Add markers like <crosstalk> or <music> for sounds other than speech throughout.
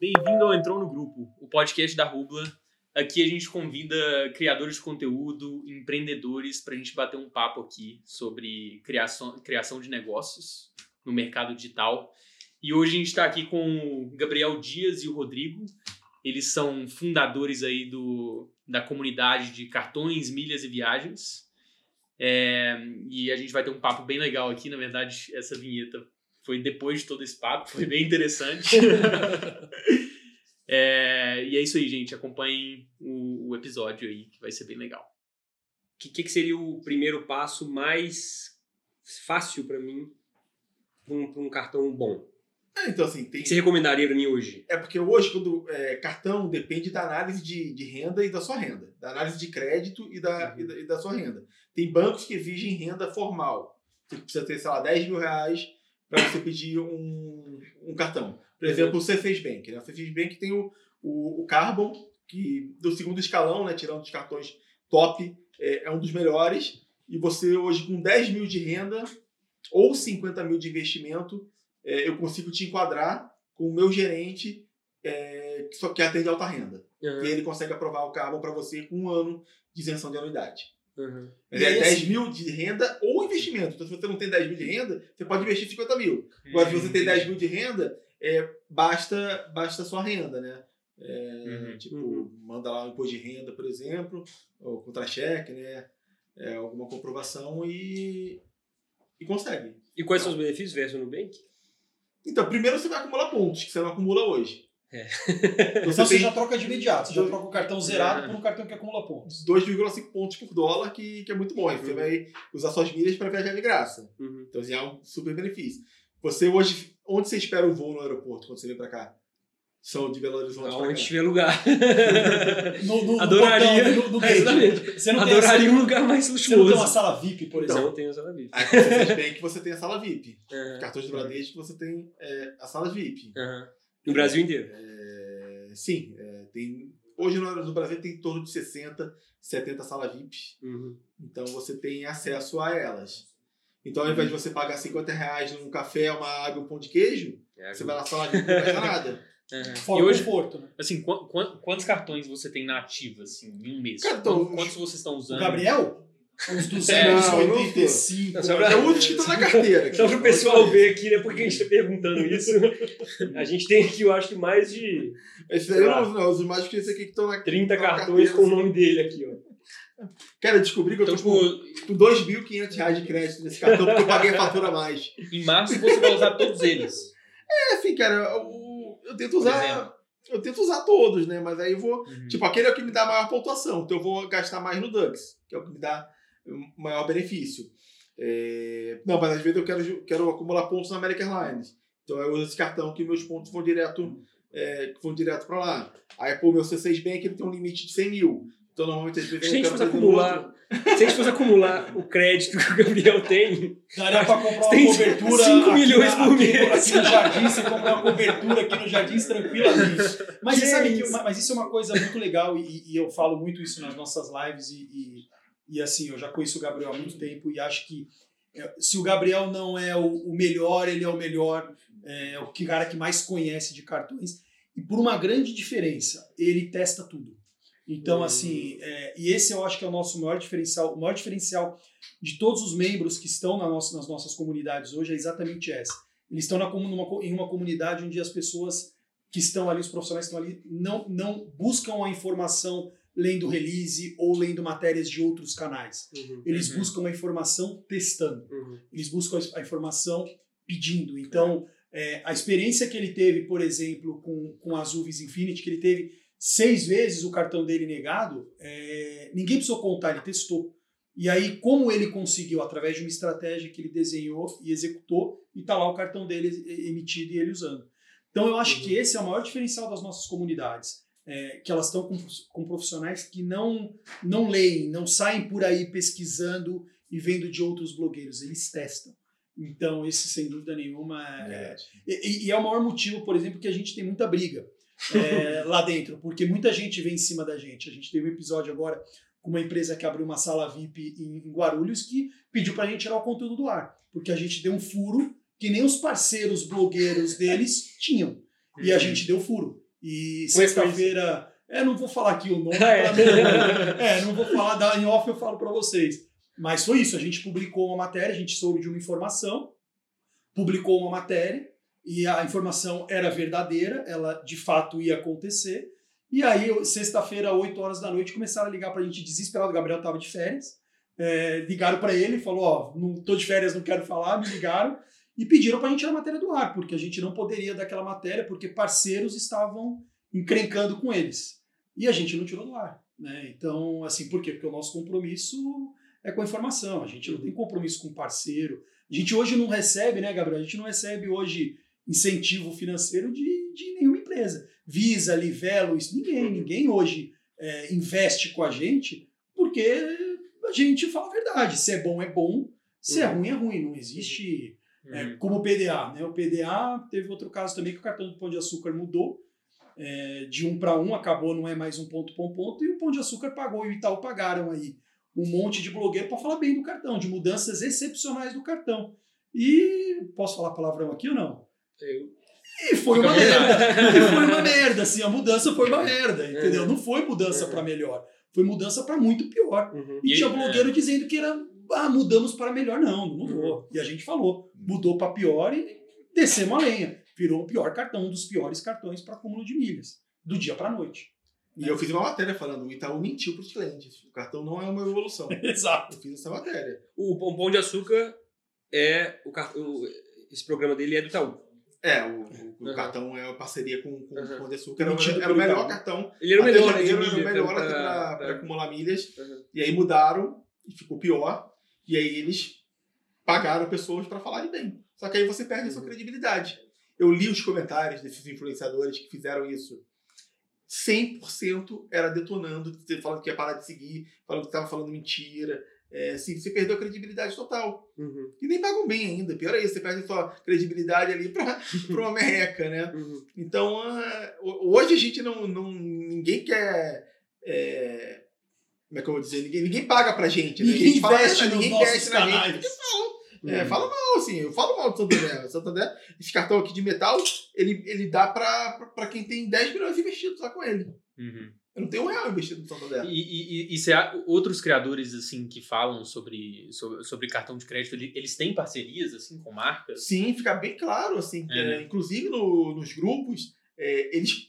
Bem-vindo ao Entrou no Grupo, o podcast da Rubla. Aqui a gente convida criadores de conteúdo, empreendedores, para a gente bater um papo aqui sobre criação, criação de negócios no mercado digital. E hoje a gente está aqui com o Gabriel Dias e o Rodrigo. Eles são fundadores aí do, da comunidade de cartões, milhas e viagens. É, e a gente vai ter um papo bem legal aqui. Na verdade, essa vinheta foi depois de todo esse papo, foi bem interessante. <laughs> é, e é isso aí, gente. Acompanhem o, o, episódio aí, que vai ser bem legal. O que, que, seria o primeiro passo mais fácil para mim para um, um, cartão bom? É, então, assim, tem... O que você recomendaria para mim hoje? É porque hoje, quando é, cartão depende da análise de, de renda e da sua renda, da análise de crédito e da, uhum. e da, e da, sua renda. Tem bancos que exigem renda formal. Você precisa ter, sei lá, 10 mil reais para você pedir um, um cartão. Por uhum. exemplo, o C6 Bank. Né? O C6 Bank tem o, o, o Carbon, que do segundo escalão, né, tirando os cartões top, é, é um dos melhores. E você hoje com 10 mil de renda ou 50 mil de investimento, é, eu consigo te enquadrar com o meu gerente é, que só quer atender alta renda. Uhum. E ele consegue aprovar o Carbon para você com um ano de isenção de anuidade. Uhum. É 10 assim... mil de renda ou investimento. Então, se você não tem 10 mil de renda, você pode investir 50 mil. Agora, se você tem 10 mil de renda, é, basta, basta sua renda, né? É, uhum. Tipo, uhum. manda lá um imposto de renda, por exemplo, ou contra-cheque, né? É, alguma comprovação e, e consegue. E quais são os benefícios versus no Nubank? Então, primeiro você vai acumular pontos, que você não acumula hoje. É. <laughs> Então, você, então você já troca de imediato, você já troca o cartão zerado é. por um cartão que acumula pontos. 2,5 pontos por dólar, que, que é muito bom. Uhum. Você vai usar suas milhas para viajar de graça. Uhum. Então, assim, é um super benefício. Você hoje, onde você espera o voo no aeroporto quando você vem para cá? São de Belo Horizonte. Onde tiver lugar. <laughs> no, no, Adoraria. No, no, é, Você não Adoraria tem um lugar mais luxuoso. Você não tem uma sala VIP, por exemplo? Não, tenho a sala VIP. Aí você tem que você tem a sala VIP. Uhum. Cartões de Bradesco você tem é, a sala VIP. Uhum. No Brasil inteiro? É, sim. É, tem, hoje no, Brasil tem em torno de 60, 70 salas VIP. Uhum. Então você tem acesso a elas. Então ao invés de você pagar 50 reais num café, uma água, um pão de queijo, é, você vai na sala VIP e não gasta nada. <laughs> Uhum. Fora e hoje, conforto, né? Assim, qu qu quantos cartões você tem na ativa, assim, em um mês? Cartão, quantos vocês estão usando? O Gabriel? Uns 285. <laughs> É, é o único que está na carteira. Só para o pessoal ver aqui, né? Porque a gente está perguntando isso. A gente tem aqui, eu acho que mais de. Esse daí não, não, os mais que esse aqui que estão na 30 cartões com o nome dele aqui, ó. Cara, eu descobri que eu tô então, com, com 2.500 reais de crédito nesse cartão porque eu paguei a fatura a mais. Em março você vai usar todos eles. É, assim, cara, eu, eu tento usar. Eu tento usar todos, né? Mas aí eu vou. Uhum. Tipo, aquele é o que me dá maior pontuação. Então eu vou gastar mais no Dux, que é o que me dá maior benefício. É... Não, mas às vezes eu quero, quero acumular pontos na American Airlines. Então eu uso esse cartão que meus pontos vão direto, é, vão direto para lá. Aí, pô, meu C6 Bank ele tem um limite de 100 mil. Então, normalmente, às vezes, se a gente fosse acumular, se a gente fosse acumular o crédito que o Gabriel tem, daria para comprar uma cobertura 5 milhões por mês. Aqui no Jardim, você comprar uma cobertura aqui no Jardim tranquilamente. Mas, sabe que, mas isso é uma coisa muito legal e, e, eu falo muito isso nas nossas lives e, e e assim, eu já conheço o Gabriel há muito tempo e acho que é, se o Gabriel não é o, melhor, ele é o melhor, é o cara que mais conhece de cartões. E por uma grande diferença, ele testa tudo. Então, assim, é, e esse eu acho que é o nosso maior diferencial. O maior diferencial de todos os membros que estão na nossa, nas nossas comunidades hoje é exatamente essa. Eles estão na, numa, em uma comunidade onde as pessoas que estão ali, os profissionais que estão ali, não, não buscam a informação lendo release ou lendo matérias de outros canais. Uhum, Eles uhum. buscam a informação testando. Uhum. Eles buscam a informação pedindo. Então, é, a experiência que ele teve, por exemplo, com, com a Azul Visa Infinity, que ele teve seis vezes o cartão dele negado, é, ninguém precisou contar, ele testou. E aí, como ele conseguiu, através de uma estratégia que ele desenhou e executou, e está lá o cartão dele emitido e ele usando. Então, eu acho que uhum. esse é o maior diferencial das nossas comunidades é, que elas estão com, com profissionais que não, não leem, não saem por aí pesquisando e vendo de outros blogueiros, eles testam. Então, esse, sem dúvida nenhuma, é, e, e, é o maior motivo, por exemplo, que a gente tem muita briga é, <laughs> lá dentro, porque muita gente vem em cima da gente. A gente teve um episódio agora com uma empresa que abriu uma sala VIP em, em Guarulhos que pediu para a gente tirar o conteúdo do ar, porque a gente deu um furo que nem os parceiros blogueiros deles <laughs> tinham. E a uhum. gente deu furo. E sexta-feira. É, não vou falar aqui o nome. <laughs> É. não- é, não vou falar da em off, eu falo para vocês. Mas foi isso, a gente publicou uma matéria, a gente soube de uma informação, publicou uma matéria, e a informação era verdadeira, ela de fato ia acontecer. E aí, sexta-feira, 8 horas da noite, começaram a ligar pra gente desesperado, o Gabriel tava de férias. É, ligaram para ele, falou, ó, não tô de férias, não quero falar, me ligaram e pediram pra gente tirar a matéria do ar, porque a gente não poderia dar aquela matéria porque parceiros estavam encrencando com eles. E a gente não tirou do ar, né? Então, assim, por quê? Porque o nosso compromisso é com a informação, a gente não tem compromisso com parceiro. A gente hoje não recebe, né, Gabriel? A gente não recebe hoje incentivo financeiro de, de nenhuma empresa. Visa, Livelo, isso, ninguém. Ninguém hoje é, investe com a gente porque a gente fala a verdade. Se é bom, é bom. Se é Uhum. ruim, é ruim. Não existe é, Uhum. como o PDA, né? O PDA teve outro caso também que o cartão do Pão de Açúcar mudou é, de um para um, acabou, não é mais um ponto ponto ponto, e o Pão de Açúcar pagou e o Itaú pagaram aí um monte de blogueiro para falar bem do cartão, de mudanças excepcionais do cartão. E posso falar palavrão aqui ou não? Eu- E foi uma merda. <laughs> E foi uma merda, assim, a mudança foi uma merda, entendeu? Não foi mudança para melhor, foi mudança para muito pior. Uhum. E, E- tinha blogueiro dizendo que era, ah, mudamos para melhor. Não, não mudou. E a gente falou, mudou para pior e descemos a lenha. Virou o pior cartão, um dos piores cartões para acúmulo de milhas, do dia para noite. E eu fiz uma matéria falando, o Itaú mentiu pros clientes. O cartão não é uma evolução. <laughs> Exato. Eu fiz essa matéria. O Pão de Açúcar é o, o- esse programa dele é do Itaú. É, o, o- o Uhum. cartão é uma parceria com, com Uhum. o Pão de Açúcar. Era, o- Emitido era o melhor Itaú. cartão. Ele era o Até melhor, né, de janeiro era o melhor pra acumular milhas. Uhum. E aí mudaram e ficou pior. E aí eles pagaram pessoas para falarem bem. Só que aí você perde a sua Uhum. credibilidade. Eu li os comentários desses influenciadores que fizeram isso. 100% era detonando, falando que ia parar de seguir, falando que estava falando mentira. É, assim, você perdeu a credibilidade total. Uhum. E nem pagam bem ainda. Pior é isso, você perde a sua credibilidade ali pra <laughs> uma merreca, né? Uhum. Então, ho- hoje a gente não. não ninguém quer. é, como é que eu vou dizer? Ninguém, ninguém paga pra gente. Né? A Ninguém gente fala, investe "Ah, nos ninguém investe na gente. falam. É, fala mal, assim. Eu falo mal do Santander. O Santander, esse cartão aqui de metal, ele, ele dá pra, pra, pra quem tem 10 milhões investidos lá com ele. Uhum. Eu não tenho um real investido no Santander. E, e, e, e se há outros criadores assim que falam sobre, sobre, sobre cartão de crédito, ele- eles têm parcerias assim com marcas? Sim, fica bem claro, assim, É. é, inclusive no- nos grupos, é, eles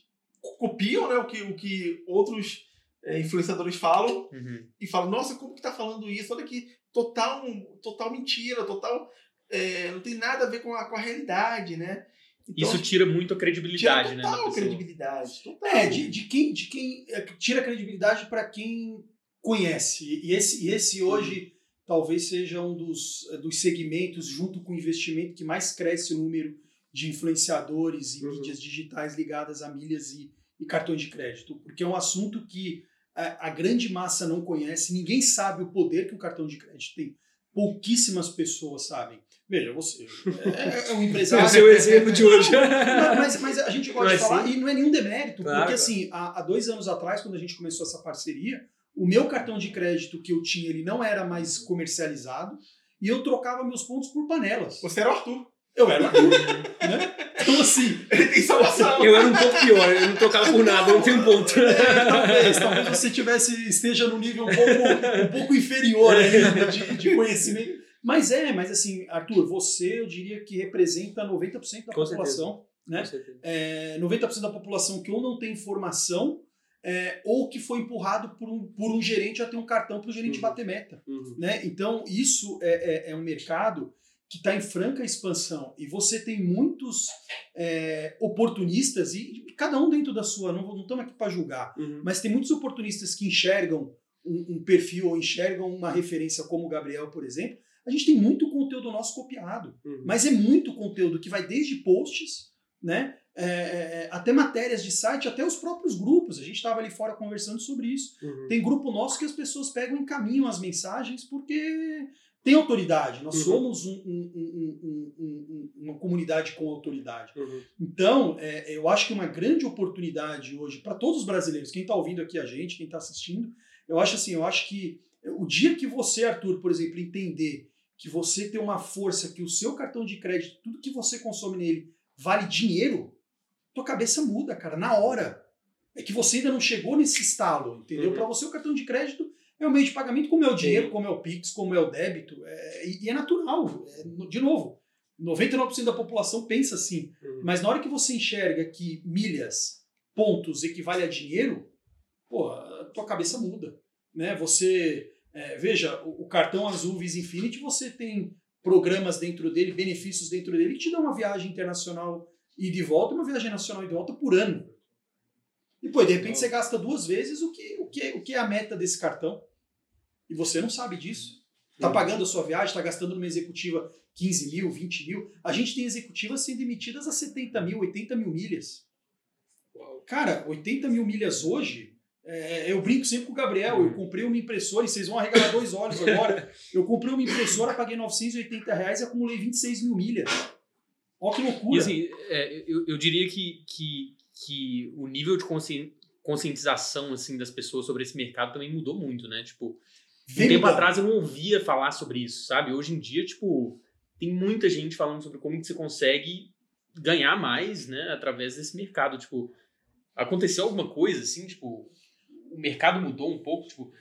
copiam né, o, que, o que outros influenciadores falam Uhum. e falam, nossa, como que tá falando isso? Olha que total, total mentira, total. é, não tem nada a ver com a, com a realidade, né? Então, Isso tira muito a tira credibilidade, né? da total pessoa. credibilidade. Total. É, de, de quem, de quem é, tira a credibilidade para quem conhece. E esse, e esse hoje talvez seja um dos, eh, dos segmentos, junto com o investimento, que mais cresce o número de influenciadores e Uhum. mídias digitais ligadas a milhas e, e cartões de crédito. Porque é um assunto que a, a grande massa não conhece, ninguém sabe o poder que um cartão de crédito tem. Pouquíssimas pessoas sabem. Veja, você é, é um empresário. Esse é o exemplo de hoje. Mas, mas- mas a gente pode Mas falar, sim. e não é nenhum demérito, Claro, porque assim, há, há dois anos atrás, quando a gente começou essa parceria, o meu cartão de crédito que eu tinha, ele não era mais comercializado, e eu trocava meus pontos por panelas. Você era o Arthur. Eu era o Arthur, <laughs> né? Então assim, Ele tem salvação. Eu era um pouco pior, eu não trocava por nada, eu não tenho ponto. é, talvez, talvez você tivesse, esteja no nível um pouco, um pouco inferior ainda de, de conhecimento. Mas é, mas assim, Arthur, você eu diria que representa 90% da Com população, né? é, 90% da população que ou não tem informação é, ou que foi empurrado por um, por um gerente a ter um cartão para o gerente Uhum. bater meta. Uhum. Né? Então, isso é, é, é um mercado que está em franca expansão e você tem muitos é, oportunistas, e, e cada um dentro da sua, não estamos aqui para julgar, Uhum. mas tem muitos oportunistas que enxergam um, um perfil ou enxergam uma referência como o Gabriel, por exemplo. A gente tem muito conteúdo nosso copiado. Uhum. Mas é muito conteúdo que vai desde posts, né? é, é, até matérias de site, até os próprios grupos. A gente estava ali fora conversando sobre isso. Uhum. Tem grupo nosso que as pessoas pegam e encaminham as mensagens porque tem autoridade. Nós Uhum. somos um- um- um- um- um- um- uma comunidade com autoridade. Uhum. Então, é, eu acho que uma grande oportunidade hoje para todos os brasileiros, quem está ouvindo aqui a gente, quem está assistindo, eu acho assim, eu acho que o dia que você, Arthur, por exemplo, entender que você tem uma força, que o seu cartão de crédito, tudo que você consome nele vale dinheiro, tua cabeça muda, cara, na hora. É que você ainda não chegou nesse estalo, entendeu? Uhum. Para você, o cartão de crédito é o meio de pagamento, como é o dinheiro, como é o Pix, como é o débito. é- e, é natural. É, de novo, 99% da população pensa assim. Uhum. Mas na hora que você enxerga que milhas, pontos equivale a dinheiro, pô, a tua cabeça muda. Né? Você, é, veja, o, o cartão azul Visa Infinity, você tem programas dentro dele, benefícios dentro dele, que te dão uma viagem internacional e de volta, uma viagem nacional e de volta por ano. E, pô, de repente você gasta duas vezes o que, o, que, o que é a meta desse cartão. E você não sabe disso. Tá Uhum. pagando a sua viagem, tá gastando numa executiva 15 mil, 20 mil. A gente tem executivas sendo emitidas a 70 mil, 80 mil milhas. Cara, 80 mil milhas hoje, é, eu brinco sempre com o Gabriel. Eu comprei uma impressora, e vocês vão arregalar dois olhos <laughs> agora. Eu comprei uma impressora, paguei 980 reais e acumulei 26 mil milhas. Ó que loucura. E assim, é, eu, eu diria que, que, que o nível de consci- conscientização assim, das pessoas sobre esse mercado também mudou muito, né? Tipo, um tempo atrás eu não ouvia falar sobre isso, sabe? Hoje em dia, tipo, tem muita gente falando sobre como que você consegue ganhar mais, né, através desse mercado. Tipo, aconteceu alguma coisa assim, tipo, o mercado mudou um pouco, tipo,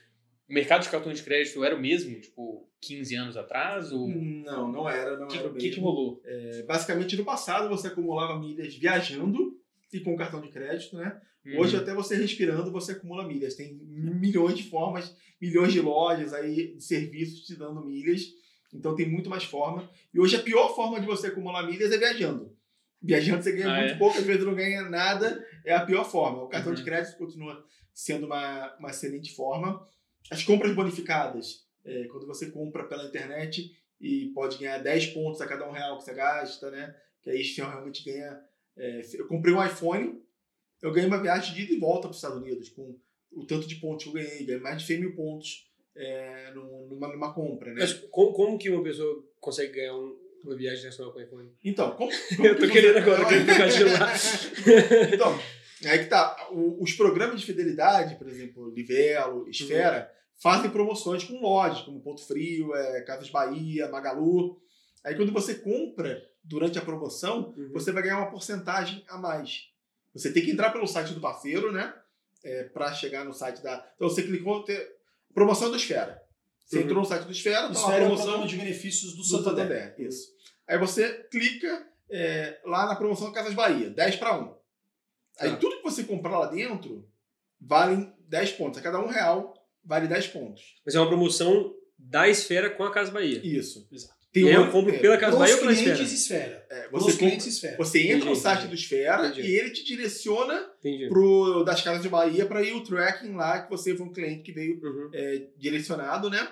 o mercado de cartão de crédito era o mesmo, tipo, 15 anos atrás? Ou o Não, não era, não que, era o que, que mesmo. rolou? É, basicamente, no passado, você acumulava milhas viajando e com cartão de crédito, né? Uhum. Hoje, até você respirando, você acumula milhas. Tem milhões de formas, milhões de lojas aí, de serviços te dando milhas. Então, tem muito mais forma. E hoje, a pior forma de você acumular milhas é viajando. Viajando, você ganha Ah, muito é? pouco, às vezes não ganha nada. É a pior forma. O cartão Uhum. de crédito continua sendo uma, uma excelente forma. As compras bonificadas, é, quando você compra pela internet e pode ganhar 10 pontos a cada um real que você gasta, né? Que aí você realmente ganha. é, eu comprei um iPhone, eu ganhei uma viagem de ida e volta para os Estados Unidos, com o tanto de pontos que eu ganhei, ganhei mais de 100 mil pontos é, num- numa, numa compra, né? Mas como, como que uma pessoa consegue ganhar um- uma viagem nacional com iPhone? Então, como. <laughs> como Eu tô que querendo agora, pegar de lá. <laughs> então, aí que tá. O- os programas de fidelidade, por exemplo, Livelo, Esfera, fazem promoções com lojas, como Ponto Frio, é, Casas Bahia, Magalu. Aí quando você compra durante a promoção, Uhum. você vai ganhar uma porcentagem a mais. Você tem que entrar pelo site do parceiro, né? É, para chegar no site da. Então você clicou. Te... Promoção do Esfera. Você Uhum. entrou no site do Esfera, tá Isso lá a era um promoção programa de benefícios do do Santander. Santander. Isso. Aí você clica é, lá na promoção Casas Bahia, 10 para 1. Aí Tá. tudo que você comprar lá dentro vale 10 pontos. A cada um real vale 10 pontos. Mas é uma promoção da Esfera com a Casa Bahia. Isso. Exato. Tem e eu compro inteiro. pela Casa Pros Bahia ou pela clientes Esfera? esfera. É, você, compra- clientes esfera. você entra no Entendi, site entendi. do Esfera Entendi. e ele te direciona pro das Casas de Bahia para ir o tracking lá que você foi um cliente que veio Uhum. é, direcionado, né?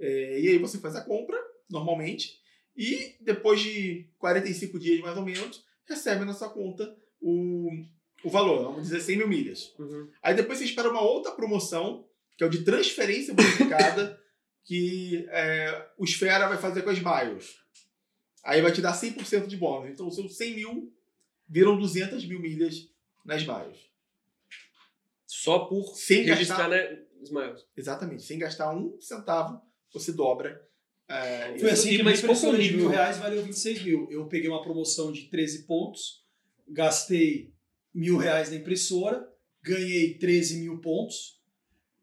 É, e aí você faz a compra, normalmente, e depois de 45 dias, mais ou menos, recebe na sua conta o, o valor, vamos dizer 100 mil milhas. Uhum. Aí depois você espera uma outra promoção, que é o de transferência bonificada, <coughs> que é, o Esfera vai fazer com as Miles. Aí vai te dar 100% de bônus. Então, os seus 100 mil viram 200 mil milhas nas Miles. Só por Sem registrar gastar- né. Exatamente. Sem gastar um centavo, você dobra. é, Foi assim que o impressora de mil reais valeu 26 mil. Eu peguei uma promoção de 13 pontos, gastei mil reais na impressora, ganhei 13 mil pontos,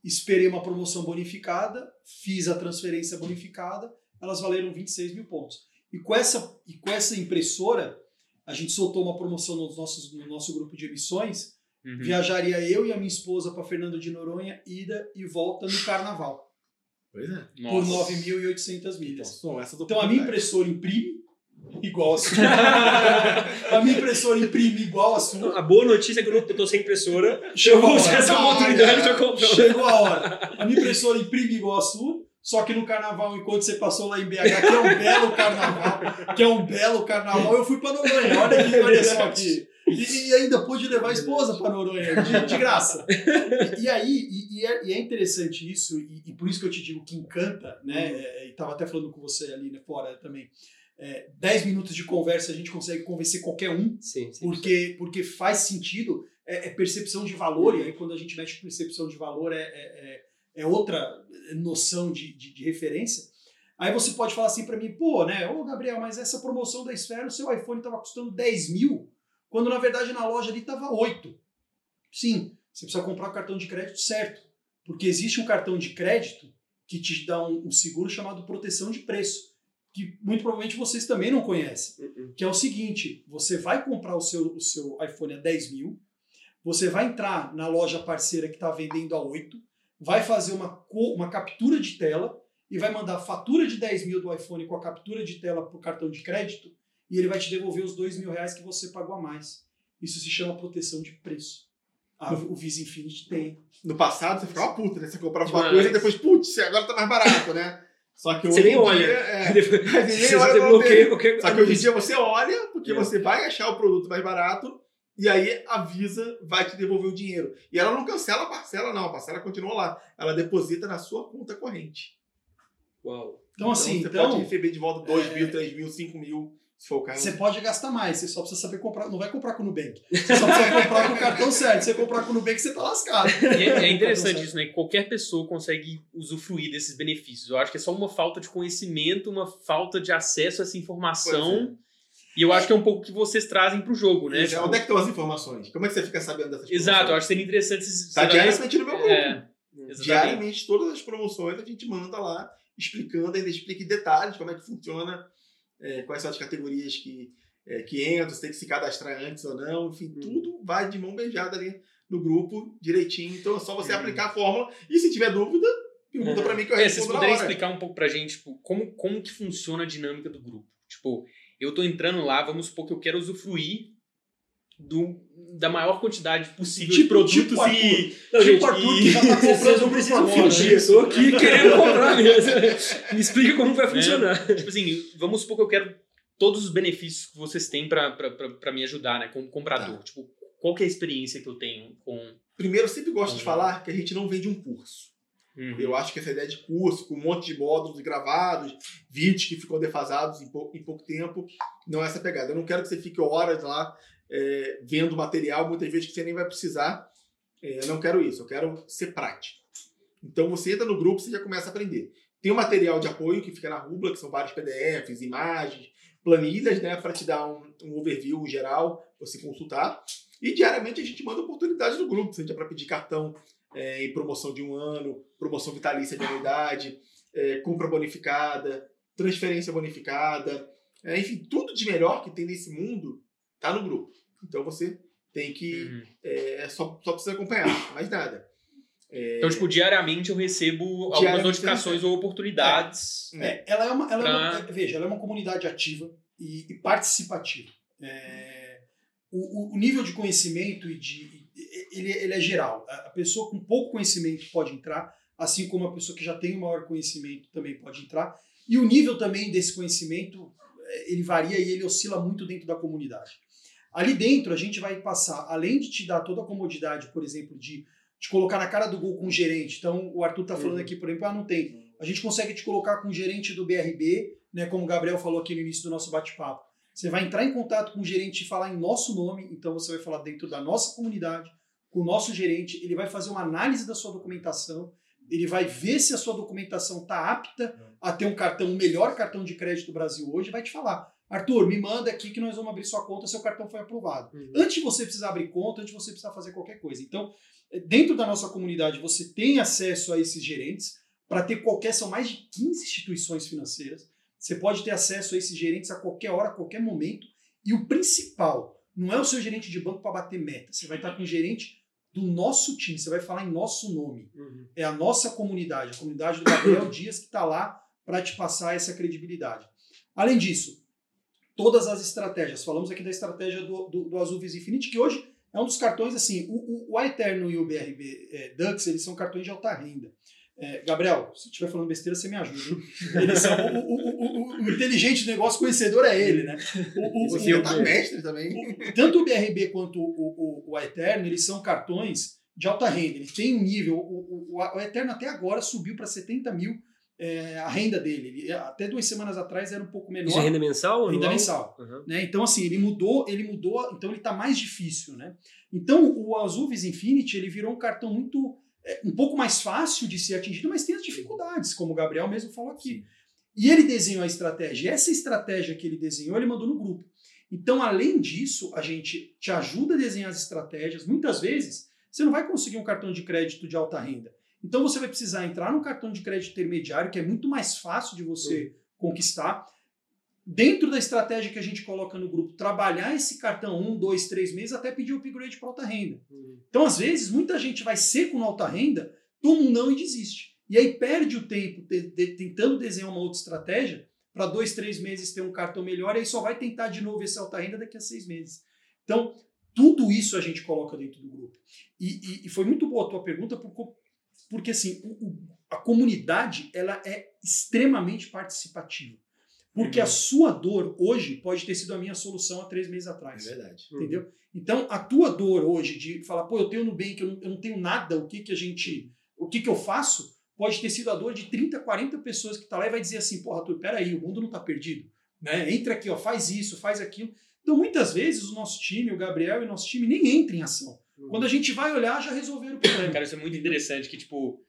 esperei uma promoção bonificada, fiz a transferência bonificada, elas valeram 26 mil pontos. E com essa, e com essa impressora, a gente soltou uma promoção nos nossos, no nosso grupo de emissões, Uhum. viajaria eu e a minha esposa para Fernando de Noronha, ida e volta no carnaval, Pois é. por Nossa. 9.800 Então, milhas. são essas Então a minha impressora imprime igual a sua. <laughs> a minha impressora imprime igual a sua. A boa notícia é que eu não tô sem impressora. Chegou usar essa Ah, oportunidade é. comprar. Chegou a hora. A minha impressora imprime igual a sua. Só que no carnaval, enquanto você passou lá em BH, que é um belo carnaval, que é um belo carnaval, eu fui pra Noronha. Olha aqui, olha só aqui. E, e ainda pude levar a esposa pra Noronha, de, de graça. E, e aí, e, e é, e é interessante isso, e, e por isso que eu te digo que encanta, né? É, e tava até falando com você ali né, fora também. É, 10 minutos de conversa a gente consegue convencer qualquer um Sim, sim. porque, porque faz sentido, é, é percepção de valor, e aí quando a gente mexe com percepção de valor é, é, é- é outra noção de, de, de referência. Aí você pode falar assim para mim, pô, né, ô Gabriel, mas essa promoção da Esfera, o seu iPhone estava custando 10 mil, quando na verdade na loja ali estava 8. Sim, você precisa comprar o cartão de crédito certo, porque existe um cartão de crédito que te dá um, um seguro chamado proteção de preço, que muito provavelmente vocês também não conhecem, Uh-uh. que é o seguinte, você vai comprar o seu, o seu iPhone a 10 mil, você vai entrar na loja parceira que está vendendo a 8, vai fazer uma, uma captura de tela e vai mandar a fatura de 10 mil do iPhone com a captura de tela para o cartão de crédito e ele vai te devolver os 2 mil reais que você pagou a mais. Isso se chama proteção de preço. A- o Visa Infinity tem. No passado você ficava puto, né? Você comprava uma coisa e depois, putz, agora tá mais barato, né? Só que Você hoje nem em olha. dia, é, <laughs> Você olha pra bloqueia ver. qualquer Só que hoje em dia você olha, porque É. você vai achar o produto mais barato e aí a Visa vai te devolver o dinheiro. E ela não cancela a parcela, não. A parcela continua lá. Ela deposita na sua conta corrente. Uau. Então, assim, você então, pode receber de volta 2 é, mil, 3 mil, 5 mil, o caso. você pode gastar mais, você só precisa saber comprar. Não vai comprar com o Nubank. Você só precisa comprar com o cartão certo. Se você comprar com o Nubank, você tá lascado. E é, é interessante isso, né? Qualquer pessoa consegue usufruir desses benefícios. Eu acho que é só uma falta de conhecimento, uma falta de acesso a essa informação. E eu acho que é um pouco o que vocês trazem pro jogo, né? Tipo, Onde é que estão as informações? Como é que você fica sabendo dessas Exato, eu acho que seria interessante Tá esse- diariamente no meu grupo. É. Diariamente, todas as promoções a gente manda lá, explicando, ainda explica em detalhes como é que funciona, é, quais são as categorias que, é, que entram, se tem que se cadastrar antes ou não, enfim, Uhum. tudo vai de mão beijada ali no grupo, direitinho. Então é só você Uhum. aplicar a fórmula e se tiver dúvida, pergunta Uhum. pra mim que eu É, vocês respondo poderiam explicar um pouco pra gente, tipo, como, como que funciona a dinâmica do grupo? Tipo, eu tô entrando lá, vamos supor que eu quero usufruir do, da maior quantidade possível de Tipo- produtos tipo e... Não, Tipo gente, Arthur e- tá <laughs> Vocês comprando não precisam fingir, né? eu tô aqui <laughs> querendo comprar <laughs> mesmo. Me explica como vai funcionar. Tipo assim, vamos supor que eu quero todos os benefícios que vocês têm pra me ajudar, né? Como comprador. Tá. Tipo, qual é a experiência que eu tenho com... Primeiro, eu sempre gosto de Uhum. falar que a gente não vende um curso. Uhum. Eu acho que essa ideia de curso, com um monte de módulos gravados, vídeos que ficam defasados em, pou- em pouco tempo, não é essa pegada. Eu não quero que você fique horas lá é, vendo material, muitas vezes que você nem vai precisar. É, eu não quero isso, eu quero ser prático. Então você entra no grupo, você já começa a aprender. Tem o material de apoio que fica na Rubla, que são vários PDFs, imagens, planilhas, né, para te dar um, um overview geral, você consultar. E diariamente a gente manda oportunidades no grupo, seja para pedir cartão é, em promoção de um ano, promoção vitalícia de anuidade, é, compra bonificada, transferência bonificada, é, enfim, tudo de melhor que tem nesse mundo tá no grupo. Então você tem que. Uhum. É, só, só precisa acompanhar, mais nada. É, Então, tipo, diariamente eu recebo algumas notificações ou oportunidades. É, ela é uma, ela é uma- Pra- é, veja, ela é uma comunidade ativa e, e participativa. É, o, o- nível de conhecimento e de ele, ele é geral. A pessoa com pouco conhecimento pode entrar, assim como a pessoa que já tem o maior conhecimento também pode entrar. E o nível também desse conhecimento é, ele varia e ele oscila muito dentro da comunidade. Ali dentro a gente vai passar, além de te dar toda a comodidade, por exemplo, de te colocar na cara do gol com o gerente. Então o Arthur tá falando Uhum. aqui, por exemplo, ah, não tem a gente consegue te colocar com o gerente do BRB, né, como o Gabriel falou aqui no início do nosso bate-papo. Você vai entrar em contato com o gerente e falar em nosso nome, então você vai falar dentro da nossa comunidade, com o nosso gerente, ele vai fazer uma análise da sua documentação, ele vai ver se a sua documentação está apta a ter um cartão, o melhor cartão de crédito do Brasil hoje, vai te falar, Arthur, me manda aqui que nós vamos abrir sua conta, seu cartão foi aprovado. Uhum. Antes de você precisar abrir conta, antes de você precisar fazer qualquer coisa. Então, eh, dentro da nossa comunidade, você tem acesso a esses gerentes, para ter qualquer, são mais de 15 instituições financeiras. Você pode ter acesso a esses gerentes a qualquer hora, a qualquer momento. E o principal, não é o seu gerente de banco para bater meta. Você vai estar com o gerente do nosso time, você vai falar em nosso nome. Uhum. É a nossa comunidade, a comunidade do Gabriel <coughs> Dias que está lá para te passar essa credibilidade. Além disso, todas as estratégias, falamos aqui da estratégia do, do, do Azul Visa Infinity, que hoje é um dos cartões, assim, o, o, o Eterno e o BRB é, Dux, eles são cartões de alta renda. É, Gabriel, se estiver falando besteira, você me ajuda. Eles são, o, o, o, o, inteligente do negócio conhecedor é ele, né? O, o, Você o- tá mestre também. tanto o BRB quanto o, o, Eterno, eles são cartões de alta renda. Eles têm um nível. O, o, o Eterno até agora subiu para 70 mil é, a renda dele. Ele, até duas semanas atrás era um pouco menor. Isso é renda mensal ou Renda anual? mensal. Uhum. né? Então, assim, ele mudou, ele mudou, então ele está mais difícil, né? Então, o Azul Visa Infinity, ele virou um cartão muito, é, um pouco mais fácil de ser atingido, mas tem as dificuldades, como o Gabriel mesmo falou aqui. E ele desenhou a estratégia. Essa estratégia que ele desenhou, ele mandou no grupo. Então, além disso, a gente te ajuda a desenhar as estratégias. Muitas vezes, você não vai conseguir um cartão de crédito de alta renda. Então, você vai precisar entrar no cartão de crédito intermediário, que é muito mais fácil de você conquistar. Dentro da estratégia que a gente coloca no grupo, trabalhar esse cartão um, dois, três meses até pedir o upgrade para alta renda. Uhum. Então, às vezes, muita gente vai seco na alta renda, toma um não e desiste. E aí perde o tempo de- de- tentando desenhar uma outra estratégia para dois, três meses ter um cartão melhor, e aí só vai tentar de novo esse alta renda daqui a seis meses. Então, tudo isso a gente coloca dentro do grupo. E, e- e foi muito boa a tua pergunta, porque, porque assim, o- o- a comunidade ela é extremamente participativa. Porque Uhum. a sua dor hoje pode ter sido a minha solução há três meses É atrás. verdade. Entendeu? Então, a tua dor hoje de falar, pô, eu tenho Nubank, eu não, eu não tenho nada, o que que a gente. O que que eu faço? Pode ter sido a dor de 30, 40 pessoas que tá lá e vai dizer assim, pô, Arthur, peraí, o mundo não tá perdido. Né? Entra aqui, ó, faz isso, faz aquilo. Então, muitas vezes, o nosso time, o Gabriel e o nosso time, nem entra em ação. Uhum. Quando a gente vai olhar, já resolveram o problema. Cara, isso é muito interessante, que, tipo,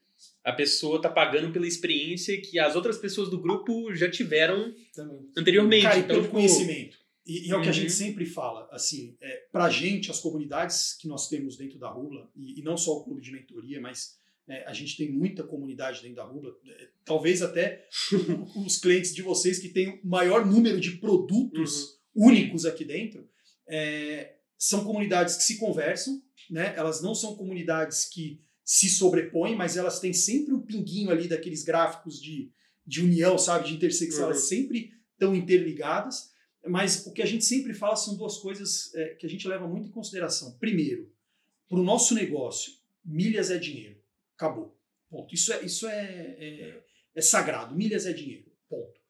a pessoa tá pagando pela experiência que as outras pessoas do grupo já tiveram Também. anteriormente. Cara, e então, pelo tipo, conhecimento. E, e é o que a Uhum. gente sempre fala, assim, é, pra gente, as comunidades que nós temos dentro da Rubla, e, e não só o clube de mentoria, mas né, a gente tem muita comunidade dentro da Rubla, é, talvez até <laughs> os clientes de vocês que têm o maior número de produtos únicos aqui dentro, é, são comunidades que se conversam, né? elas não são comunidades que se sobrepõem, mas elas têm sempre um pinguinho ali daqueles gráficos de, de união, sabe, de intersecção, Uhum. elas sempre estão interligadas, mas o que a gente sempre fala são duas coisas é, que a gente leva muito em consideração. Primeiro, para o nosso negócio, milhas é dinheiro. Acabou. Ponto. Isso é, isso é, é, é sagrado. Milhas é dinheiro. Ponto.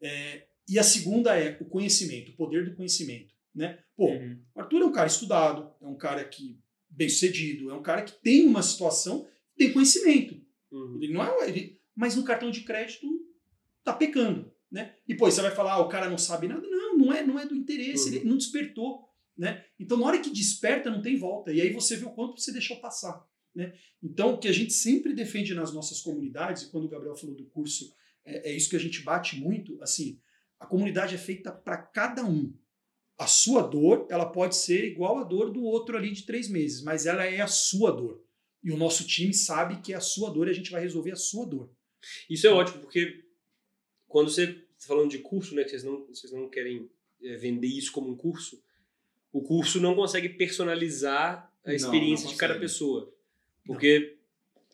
É, e a segunda é o conhecimento, o poder do conhecimento. Né? Pô, uhum. Arthur é um cara estudado, é um cara que bem sucedido, é um cara que tem uma situação, tem conhecimento. Uhum. Ele não é, ele, mas no cartão de crédito tá pecando, né? E pô, você vai falar, ah, o cara não sabe nada? Não, não é, não é do interesse, Uhum. ele não despertou, né? Então na hora que desperta não tem volta. E aí você vê o quanto você deixou passar, né? Então o que a gente sempre defende nas nossas comunidades, e quando o Gabriel falou do curso, é, é isso que a gente bate muito, assim, a comunidade é feita para cada um. A sua dor, ela pode ser igual a dor do outro ali de três meses, mas ela é a sua dor. E o nosso time sabe que é a sua dor e a gente vai resolver a sua dor. Isso é ótimo, porque quando você está falando de curso, né, que vocês não, vocês não querem é, vender isso como um curso, o curso não consegue personalizar a Não, experiência não de cada pessoa. Porque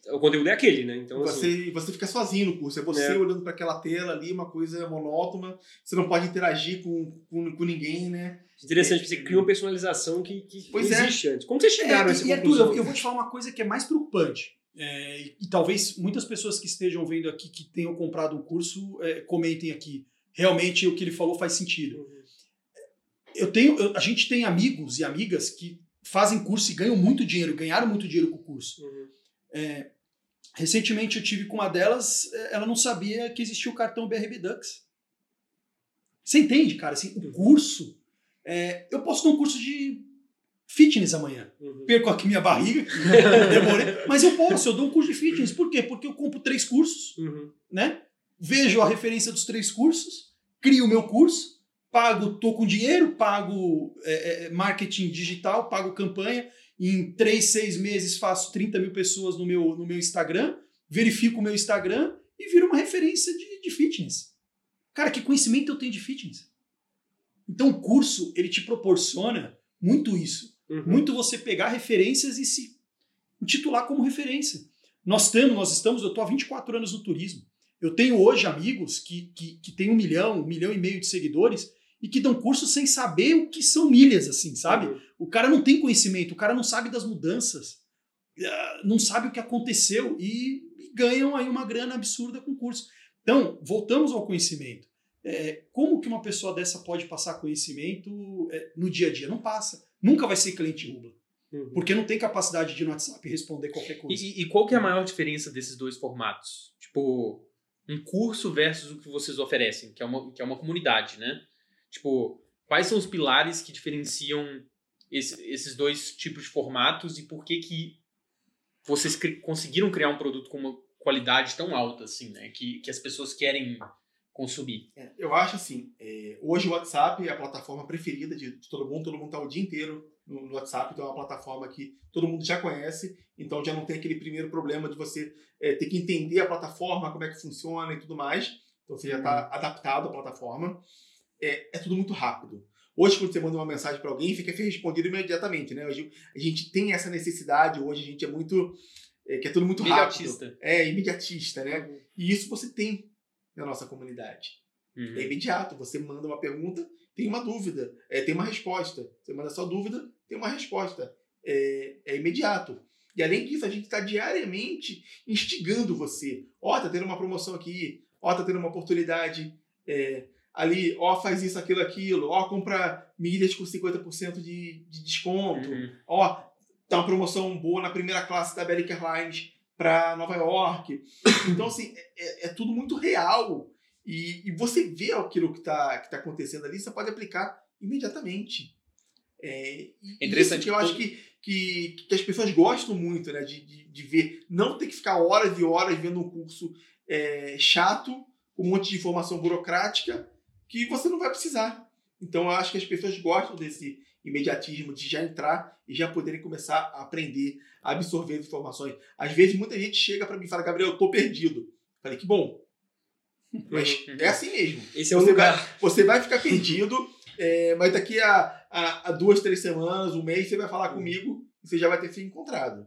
o conteúdo é aquele, né? Então, assim, Você, você fica sozinho no curso. É você É. olhando para aquela tela ali, uma coisa monótona. Você não pode interagir com, com, com ninguém, né? interessante, você cria uma personalização que, que Pois é. existe antes. Como vocês chegaram a É, essa e Arthur, conclusão? eu, eu vou te falar uma coisa que é mais preocupante. É, e, e talvez muitas pessoas que estejam vendo aqui, que tenham comprado o curso, é, comentem aqui. Realmente o que ele falou faz sentido. Uhum. Eu tenho, eu- a gente tem amigos e amigas que fazem curso e ganham muito dinheiro, ganharam muito dinheiro com o curso. Uhum. É, recentemente eu tive com uma delas, é, ela não sabia que existia o cartão BRB Dux. Você entende, cara? Assim, o curso. é, eu posso dar um curso de fitness amanhã. Uhum. Perco aqui minha barriga, <laughs> demorei, mas eu posso, eu dou um curso de fitness. Por quê? Porque eu compro três cursos, Uhum. né? Vejo a referência dos três cursos, crio o meu curso, pago, tô com dinheiro, pago é, é, marketing digital, pago campanha. Em três, seis meses faço 30 mil pessoas no meu, no meu Instagram, verifico o meu Instagram e viro uma referência de, de fitness. Cara, que conhecimento eu tenho de fitness? Então o curso, ele te proporciona muito isso. Uhum. Muito você pegar referências e se intitular como referência. Nós temos, nós estamos, eu estou há 24 anos no turismo. Eu tenho hoje amigos que, que, que têm um milhão, um milhão e meio de seguidores e que dão curso sem saber o que são milhas, assim, sabe? Uhum. O cara não tem conhecimento, o cara não sabe das mudanças, ah, não sabe o que aconteceu e, e ganham aí uma grana absurda com o curso. Então, voltamos ao conhecimento. É, como que uma pessoa dessa pode passar conhecimento é, no dia a dia? Não passa. Nunca vai ser cliente Rubla. Uhum. Porque não tem capacidade de no WhatsApp responder qualquer coisa. E, e qual que é a maior diferença desses dois formatos? Tipo, um curso versus o que vocês oferecem, que é uma, que é uma comunidade, né? Tipo, quais são os pilares que diferenciam esse- esses dois tipos de formatos e por que que vocês cri- conseguiram criar um produto com uma qualidade tão alta, assim, né? Que, que as pessoas querem consumir. É, eu acho assim, é, hoje o WhatsApp é a plataforma preferida de, de todo mundo, todo mundo está o dia inteiro no, no, WhatsApp, então é uma plataforma que todo mundo já conhece, então já não tem aquele primeiro problema de você é, ter que entender a plataforma, como é que funciona e tudo mais, então você já está uhum. adaptado à plataforma. É, é tudo muito rápido. Hoje, quando você manda uma mensagem para alguém, fica respondido imediatamente, né? Hoje, a gente tem essa necessidade, hoje a gente é muito. É, que é tudo muito imediatista. rápido. É, imediatista, né? Uhum. E isso você tem na nossa comunidade. Uhum. É imediato. Você manda uma pergunta, tem uma dúvida, é, tem uma resposta. Você manda sua dúvida, tem uma resposta. É, é imediato. E além disso, a gente está diariamente instigando você. Ó, oh, tá tendo uma promoção aqui. Ó, oh, tá tendo uma oportunidade. É, ali, ó, faz isso, aquilo, aquilo, ó, compra milhas com 50% de, de desconto, uhum. ó, tá uma promoção boa na primeira classe da American Airlines para Nova York. Então, assim, é, é, é tudo muito real. E, e, você vê aquilo que está que tá acontecendo ali, você pode aplicar imediatamente. É, Interessante. que eu acho que, que, que as pessoas gostam muito, né? De, de, de ver, não ter que ficar horas e horas vendo um curso é, chato, com um monte de informação burocrática, que você não vai precisar. Então eu acho que as pessoas gostam desse imediatismo de já entrar e já poderem começar a aprender, a absorver as informações. Às vezes muita gente chega para mim e fala, Gabriel, eu tô perdido. Falei, que bom. <laughs> Mas é assim mesmo. Esse é o você lugar. Vai, você vai ficar perdido, é, <laughs> mas daqui a, a, a, duas, três semanas, um mês, você vai falar uhum. comigo e você já vai ter se encontrado.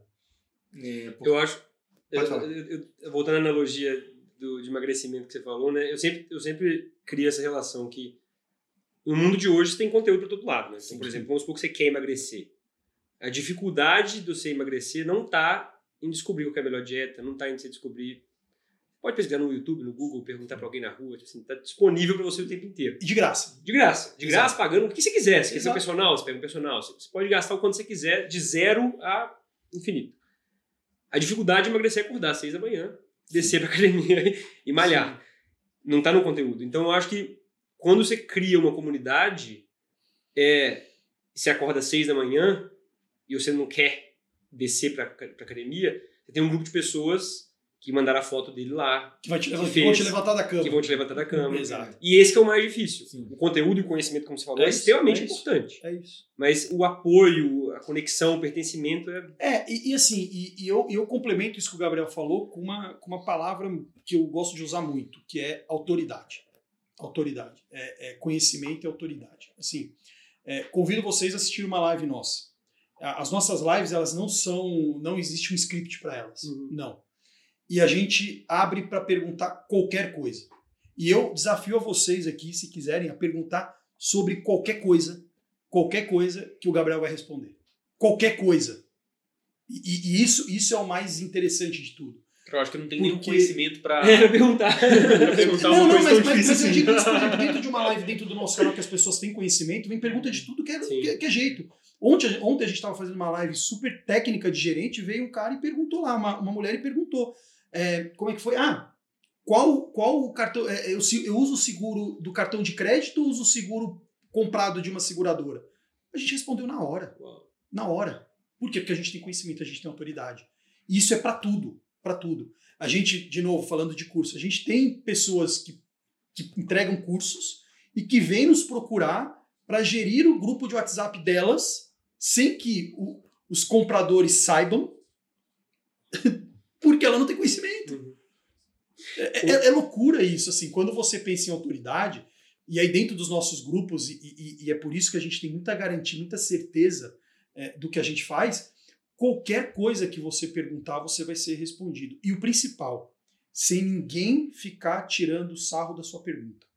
É, porque... Eu acho. Eu, eu, eu, voltando à analogia do, de emagrecimento que você falou, né? Eu sempre, eu sempre crio essa relação que no mundo de hoje você tem conteúdo para todo lado, né? Então, por exemplo, vamos supor que você quer emagrecer. A dificuldade do você emagrecer não está em descobrir qual é a melhor dieta, não está em você descobrir. Pode pesquisar no YouTube, no Google, perguntar para alguém na rua, tipo assim, tá disponível para você o tempo inteiro. E de graça. De graça. De graça, Exato. pagando o que você quiser. Se quer ser personal, você pega um personal. Você pode gastar o quanto você quiser, de zero a infinito. A dificuldade de emagrecer é acordar às seis da manhã, descer para academia <laughs> e malhar. Sim. Não está no conteúdo. Então eu acho que quando você cria uma comunidade, é, você acorda às seis da manhã e você não quer descer para academia, você tem um grupo de pessoas que mandaram a foto dele lá. Que, vai te, que fez, vão te levantar da cama. Que vão te levantar da cama. Exato. E esse que é o mais difícil. Sim. O conteúdo e o conhecimento, como você falou, é, é extremamente é importante. É isso. Mas o apoio, a conexão, o pertencimento é. É, e, e assim, e, e, eu, eu complemento isso que o Gabriel falou com uma, com uma palavra que eu gosto de usar muito, que é autoridade. Autoridade. É, é conhecimento e autoridade. Assim, é, convido vocês a assistir uma live nossa. As nossas lives, elas não são. Não existe um script para elas. Uhum. Não e a gente abre para perguntar qualquer coisa. E eu desafio a vocês aqui, se quiserem, a perguntar sobre qualquer coisa, qualquer coisa que o Gabriel vai responder. Qualquer coisa. E, e isso, isso é o mais interessante de tudo. Eu acho que não tem Porque... nenhum conhecimento para <laughs> é, perguntar. <laughs> pra perguntar não, uma não, coisa mas, mas, mas eu digo isso, por exemplo, <laughs> dentro de uma live, dentro do nosso canal que as pessoas têm conhecimento, vem pergunta de tudo que é, que, que é jeito. Ontem, ontem a gente estava fazendo uma live super técnica de gerente, veio um cara e perguntou lá, uma, uma mulher e perguntou é, como é que foi? Ah, qual, qual o cartão. É, eu, eu uso o seguro do cartão de crédito ou uso o seguro comprado de uma seguradora? A gente respondeu na hora. Uau. Na hora. Por quê? Porque a gente tem conhecimento, a gente tem autoridade. E isso é para tudo. para tudo. A gente, de novo, falando de curso, a gente tem pessoas que, que entregam cursos e que vêm nos procurar para gerir o grupo de WhatsApp delas sem que o, os compradores saibam <laughs> porque ela não tem conhecimento. Uhum. É, é, é, loucura isso, assim, quando você pensa em autoridade, e aí dentro dos nossos grupos, e, e, e é por isso que a gente tem muita garantia, muita certeza é, do que a gente faz, qualquer coisa que você perguntar, você vai ser respondido. E o principal, sem ninguém ficar tirando sarro da sua pergunta.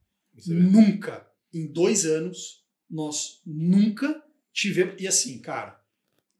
Nunca, em dois anos, nós nunca tivemos. E assim, cara,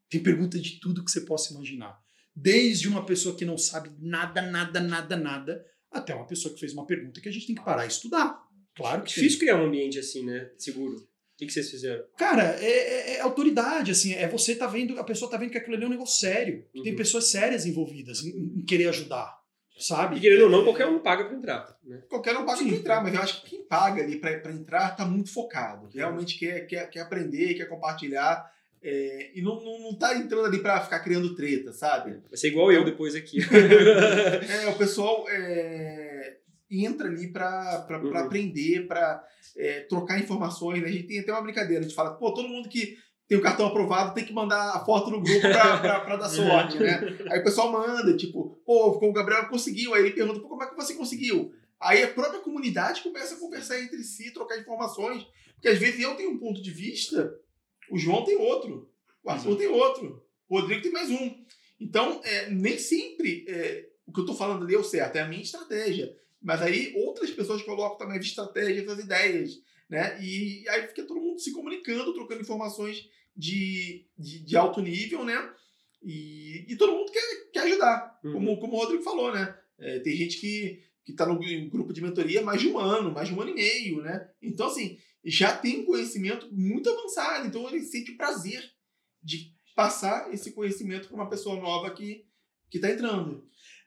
tem pergunta de tudo que você possa imaginar. Desde uma pessoa que não sabe nada, nada, nada, nada, até uma pessoa que fez uma pergunta que a gente tem que parar e estudar. Claro que Difícil criar um ambiente assim, né? Seguro. O que, que vocês fizeram? Cara, é, é, é, autoridade, assim, é você tá vendo, a pessoa tá vendo que aquilo ali é um negócio sério. Uhum. Tem pessoas sérias envolvidas em, em, querer ajudar, sabe? E querendo ou não, qualquer um paga pra entrar. Né? Qualquer um paga Sim. pra entrar, mas eu acho que quem paga ali pra, pra entrar tá muito focado. Realmente quer, quer, quer aprender, quer compartilhar. É, e não, não, não tá entrando ali pra ficar criando treta, sabe? Vai ser igual eu depois aqui. <laughs> é, o pessoal é, entra ali para Uhum. aprender, para trocar informações. né? A gente tem até uma brincadeira, a gente fala, pô, todo mundo que tem o cartão aprovado tem que mandar a foto no grupo para dar sorte, né? <laughs> Aí o pessoal manda, tipo, pô, o Gabriel conseguiu. Aí ele pergunta, pô, como é que você conseguiu? Aí a própria comunidade começa a conversar entre si, trocar informações. Porque às vezes eu tenho um ponto de vista, o João tem outro, o Arthur tem outro, o Rodrigo tem mais um. Então, é, nem sempre é, o que eu estou falando ali é o certo, é a minha estratégia. Mas aí outras pessoas colocam também as estratégias, as ideias, né? E aí fica todo mundo se comunicando, trocando informações de, de, de alto nível, né? E, e todo mundo quer, quer ajudar, Uhum. como, como o Rodrigo falou, né? É, tem gente que, que tá no grupo de mentoria mais de um ano, mais de um ano e meio, né? Então, assim, já tem um conhecimento muito avançado, então ele sente o prazer de passar esse conhecimento para uma pessoa nova que, que tá entrando.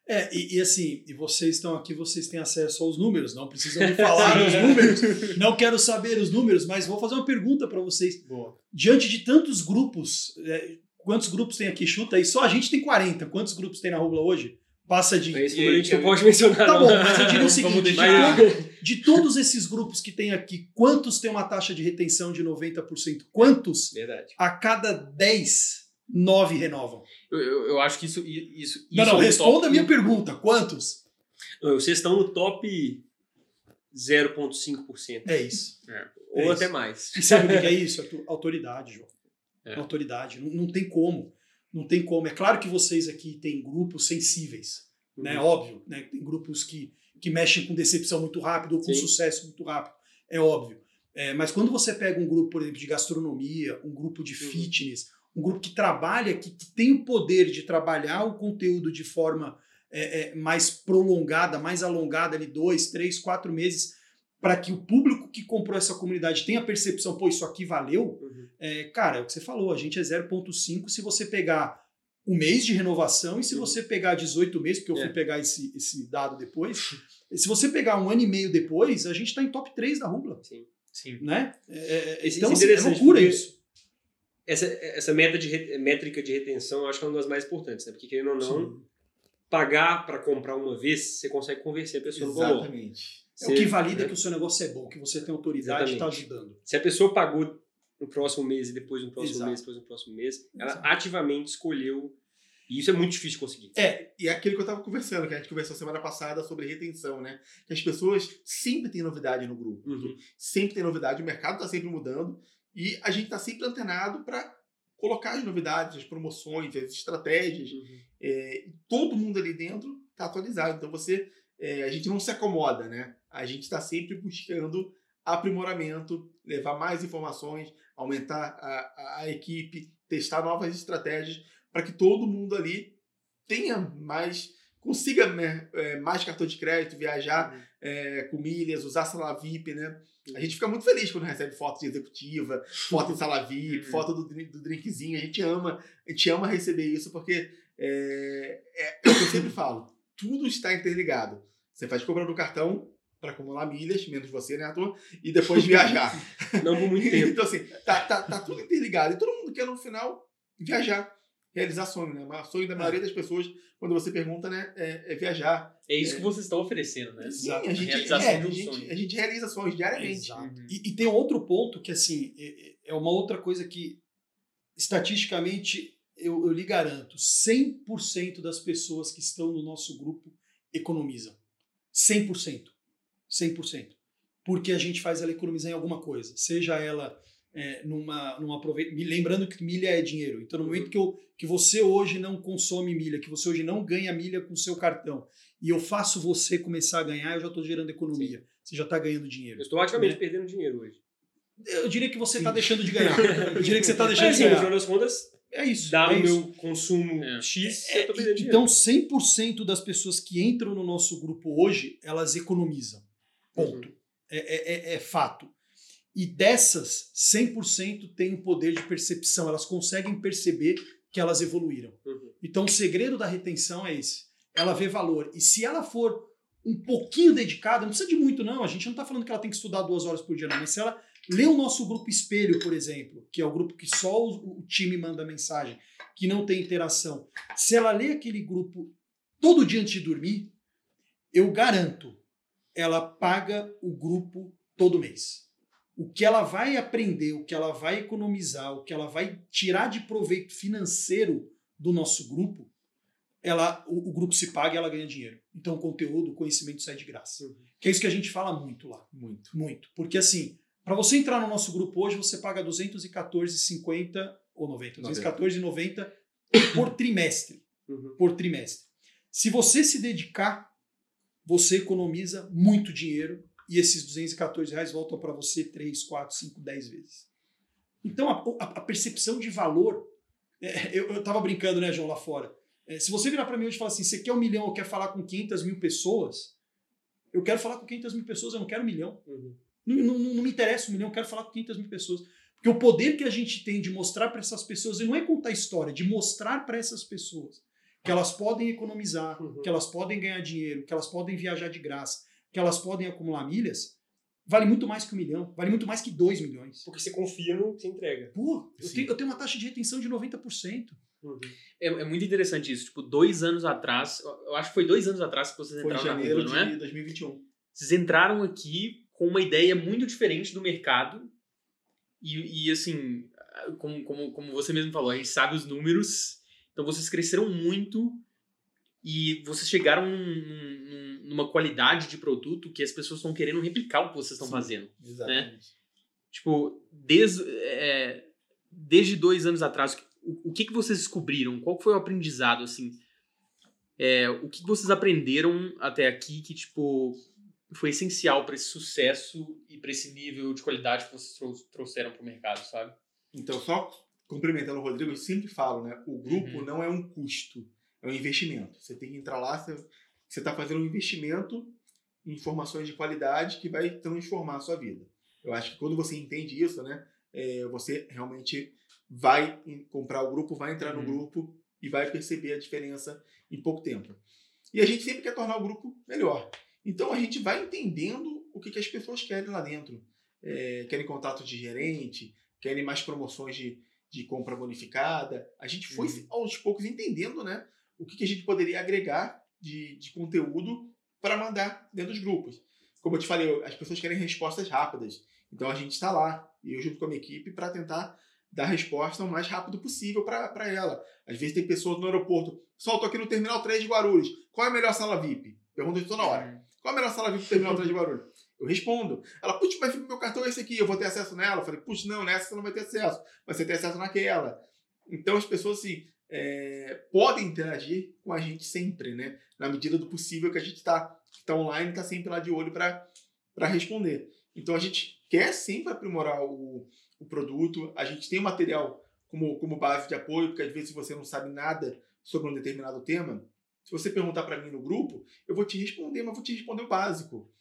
É, e, e assim, e vocês estão aqui, vocês têm acesso aos números, não precisam me falar os números. Não quero saber os números, mas vou fazer uma pergunta para vocês. Boa. Diante de tantos grupos, é, quantos grupos tem aqui? Chuta aí, só a gente tem 40. Quantos grupos tem na Rubla hoje? Passa de. Esse número a gente não pode mencionar. Tá não. bom, mas eu diria o seguinte: todo- de todos esses grupos que tem aqui, quantos tem uma taxa de retenção de 90%? Quantos Verdade. a cada 10, 9 renovam? Eu, eu, eu acho que isso. isso, Não, isso não, é responda a minha pergunta: quantos? Não, Vocês estão no top 0,5%. É isso. Ou É até isso. mais. E sabe o que é <laughs> isso? Auto- Autoridade, João. É. Autoridade. Não, não tem como. Não tem como. É claro que vocês aqui têm grupos sensíveis, né? Óbvio, né? Tem grupos que, que mexem com decepção muito rápido ou com Sim. sucesso muito rápido. É óbvio. É, mas quando você pega um grupo, por exemplo, de gastronomia, um grupo de Uhum. fitness, um grupo que trabalha, que, que tem o poder de trabalhar o conteúdo de forma é, é, mais prolongada, mais alongada, ali, dois, três, quatro meses, para que o público que comprou essa comunidade tenha a percepção, pô, isso aqui valeu, Uhum. é, cara, é o que você falou, a gente é 0,5 se você pegar um mês de renovação e se Uhum. você pegar 18 meses, porque eu É. fui pegar esse, esse dado depois, se você pegar um ano e meio depois, a gente está em top 3 da Rubla, Sim. Sim. né? É, é, então, isso é assim, é loucura isso. Essa, essa meta de métrica de retenção eu acho que é uma das mais importantes, né? Porque querendo ou não, Sim. pagar para comprar uma vez, você consegue convencer a pessoa no valor. Exatamente. É o que valida né? que o seu negócio é bom, que você tem autoridade e está Exatamente. ajudando. Se a pessoa pagou no próximo mês e depois no próximo Exato. mês, depois no próximo mês, ela Exato. ativamente escolheu. E isso é muito difícil de conseguir. É, e é aquilo que eu tava conversando, que a gente conversou semana passada sobre retenção, né? Que as pessoas sempre têm novidade no grupo. Uhum. Sempre tem novidade, o mercado tá sempre mudando e a gente tá sempre antenado para colocar as novidades, as promoções, as estratégias. É, e todo mundo ali dentro tá atualizado. Então você, é, a gente não se acomoda, né? A gente está sempre buscando aprimoramento, levar mais informações, aumentar a, a, a equipe, testar novas estratégias para que todo mundo ali tenha mais, consiga né, é, mais cartão de crédito, viajar é, com milhas, usar sala VIP, né? A gente fica muito feliz quando recebe foto de executiva, foto em sala VIP, Uhum. foto do, do drinkzinho. A gente ama, a gente ama receber isso porque é, é, é o que eu sempre falo. Tudo está interligado. Você faz compra do cartão para acumular milhas, menos você, né, Arthur? E depois viajar. <laughs> Não por muito tempo. <laughs> então, assim, tá, tá, tá tudo interligado. E todo mundo quer, no final, viajar. Realizar sonho, né? O sonho da maioria das pessoas, quando você pergunta, né, é, é viajar. É isso que vocês estão oferecendo, né? Sim, a gente, realização é, de um a, gente, sonho. a gente realiza sonhos diariamente. Exato. Uhum. E, e tem outro ponto que, assim, é, é uma outra coisa que, estatisticamente, eu, eu lhe garanto, 100% das pessoas que estão no nosso grupo economizam. 100%. 100%. Porque a gente faz ela economizar em alguma coisa. Seja ela é, numa, aprove- me Lembrando que milha é dinheiro. Então, no momento que, eu, que você hoje não consome milha, que você hoje não ganha milha com o seu cartão, e eu faço você começar a ganhar, eu já estou gerando economia. Você já está ganhando dinheiro. Eu estou ativamente Né? perdendo dinheiro hoje. Eu diria que você está deixando de ganhar. Eu diria que você está <laughs> Mas deixando assim, de no ganhar. final das contas, É isso. dá é isso. meu consumo É. X, É, eu tô perdendo dinheiro. então, 100% das pessoas que entram no nosso grupo hoje, elas economizam. Ponto. É, é- é- é fato. E dessas, 100% têm um poder de percepção. Elas conseguem perceber que elas evoluíram. Uhum. Então, o segredo da retenção é esse. Ela vê valor. E se ela for um pouquinho dedicada, não precisa de muito, não. A gente não está falando que ela tem que estudar duas horas por dia, não. Mas se ela lê o nosso grupo espelho, por exemplo, que é o grupo que só o, o time manda mensagem, que não tem interação. Se ela lê aquele grupo todo dia antes de dormir, eu garanto, ela paga o grupo todo mês. O que ela vai aprender, o que ela vai economizar, o que ela vai tirar de proveito financeiro do nosso grupo, ela, o, o grupo se paga e ela ganha dinheiro. Então o conteúdo, o conhecimento sai de graça. Uhum. Que é isso que a gente fala muito lá. Muito. Muito. Porque assim, para você entrar no nosso grupo hoje, você paga 214,50 ou 90, 214,90 por <coughs> trimestre, Uhum. por trimestre. Se você se dedicar, você economiza muito dinheiro e esses 214 reais voltam para você 3, 4, 5, 10 vezes. Então a, a- percepção de valor, é, eu, eu tava brincando, né, João, lá fora. É, se você virar para mim hoje e falar assim, você quer um milhão ou quer falar com 500 mil pessoas, eu quero falar com 500 mil pessoas, eu não quero um milhão. Uhum. Não, não- não me interessa um milhão, eu quero falar com 500 mil pessoas. Porque o poder que a gente tem de mostrar para essas pessoas, e não é contar história, de mostrar para essas pessoas que elas podem economizar, Uhum. que elas podem ganhar dinheiro, que elas podem viajar de graça, que elas podem acumular milhas, vale muito mais que um milhão, vale muito mais que dois milhões. Porque você confia no que você entrega. Pô, eu tenho, eu tenho uma taxa de retenção de 90%. Uhum. É, é muito interessante isso. Tipo, dois anos atrás, eu- acho que foi dois anos atrás que vocês Foi entraram na janeiro Google, não é? de 2021. Vocês entraram aqui com uma ideia muito diferente do mercado. E, e, assim, como, como, como você mesmo falou, a gente sabe os números. Então vocês cresceram muito e vocês chegaram num- num- numa qualidade de produto que as pessoas estão querendo replicar o que vocês estão Sim. fazendo. Exatamente. Tipo, desde, é, desde dois anos atrás, o, o que, que vocês descobriram? Qual foi o aprendizado, assim? É, o que, que vocês aprenderam até aqui que, tipo, foi essencial para esse sucesso e para esse nível de qualidade que vocês trou- trouxeram para o mercado, sabe? Então, só complementando o Rodrigo, eu sempre falo, né? O grupo Uhum. não é um custo, é um investimento. Você tem que entrar lá, você está fazendo um investimento em informações de qualidade que vai transformar a sua vida. Eu acho que quando você entende isso, né? é, você realmente vai comprar o grupo, vai entrar no Uhum. grupo e vai perceber a diferença em pouco tempo. E a gente sempre quer tornar o grupo melhor. Então a gente vai entendendo o que, que as pessoas querem lá dentro. É, querem contato de gerente, querem mais promoções de, de compra bonificada. A gente foi Uhum. aos poucos entendendo né, o que, que a gente poderia agregar de, de conteúdo para mandar dentro dos grupos. Como eu te falei, as pessoas querem respostas rápidas. Então a gente está lá, e eu junto com a minha equipe, para tentar dar a resposta o mais rápido possível para ela. Às vezes tem pessoas no aeroporto, pessoal, estou aqui no Terminal 3 de Guarulhos, qual é a melhor sala VIP? Pergunta isso toda hora. Qual a melhor sala VIP do Terminal 3 de Guarulhos? Eu respondo. Ela, putz, mas meu cartão é esse aqui, eu vou ter acesso nela? Eu falei, putz, não, nessa você não vai ter acesso, mas você tem acesso naquela. Então as pessoas, assim, é, podem interagir com a gente sempre, né? Na medida do possível que a gente está tá online, está sempre lá de olho para responder. Então a gente quer sempre aprimorar o, o produto, a gente tem material como, como base de apoio, porque às vezes você não sabe nada sobre um determinado tema, se você perguntar para mim no grupo, eu vou te responder, mas vou te responder o básico.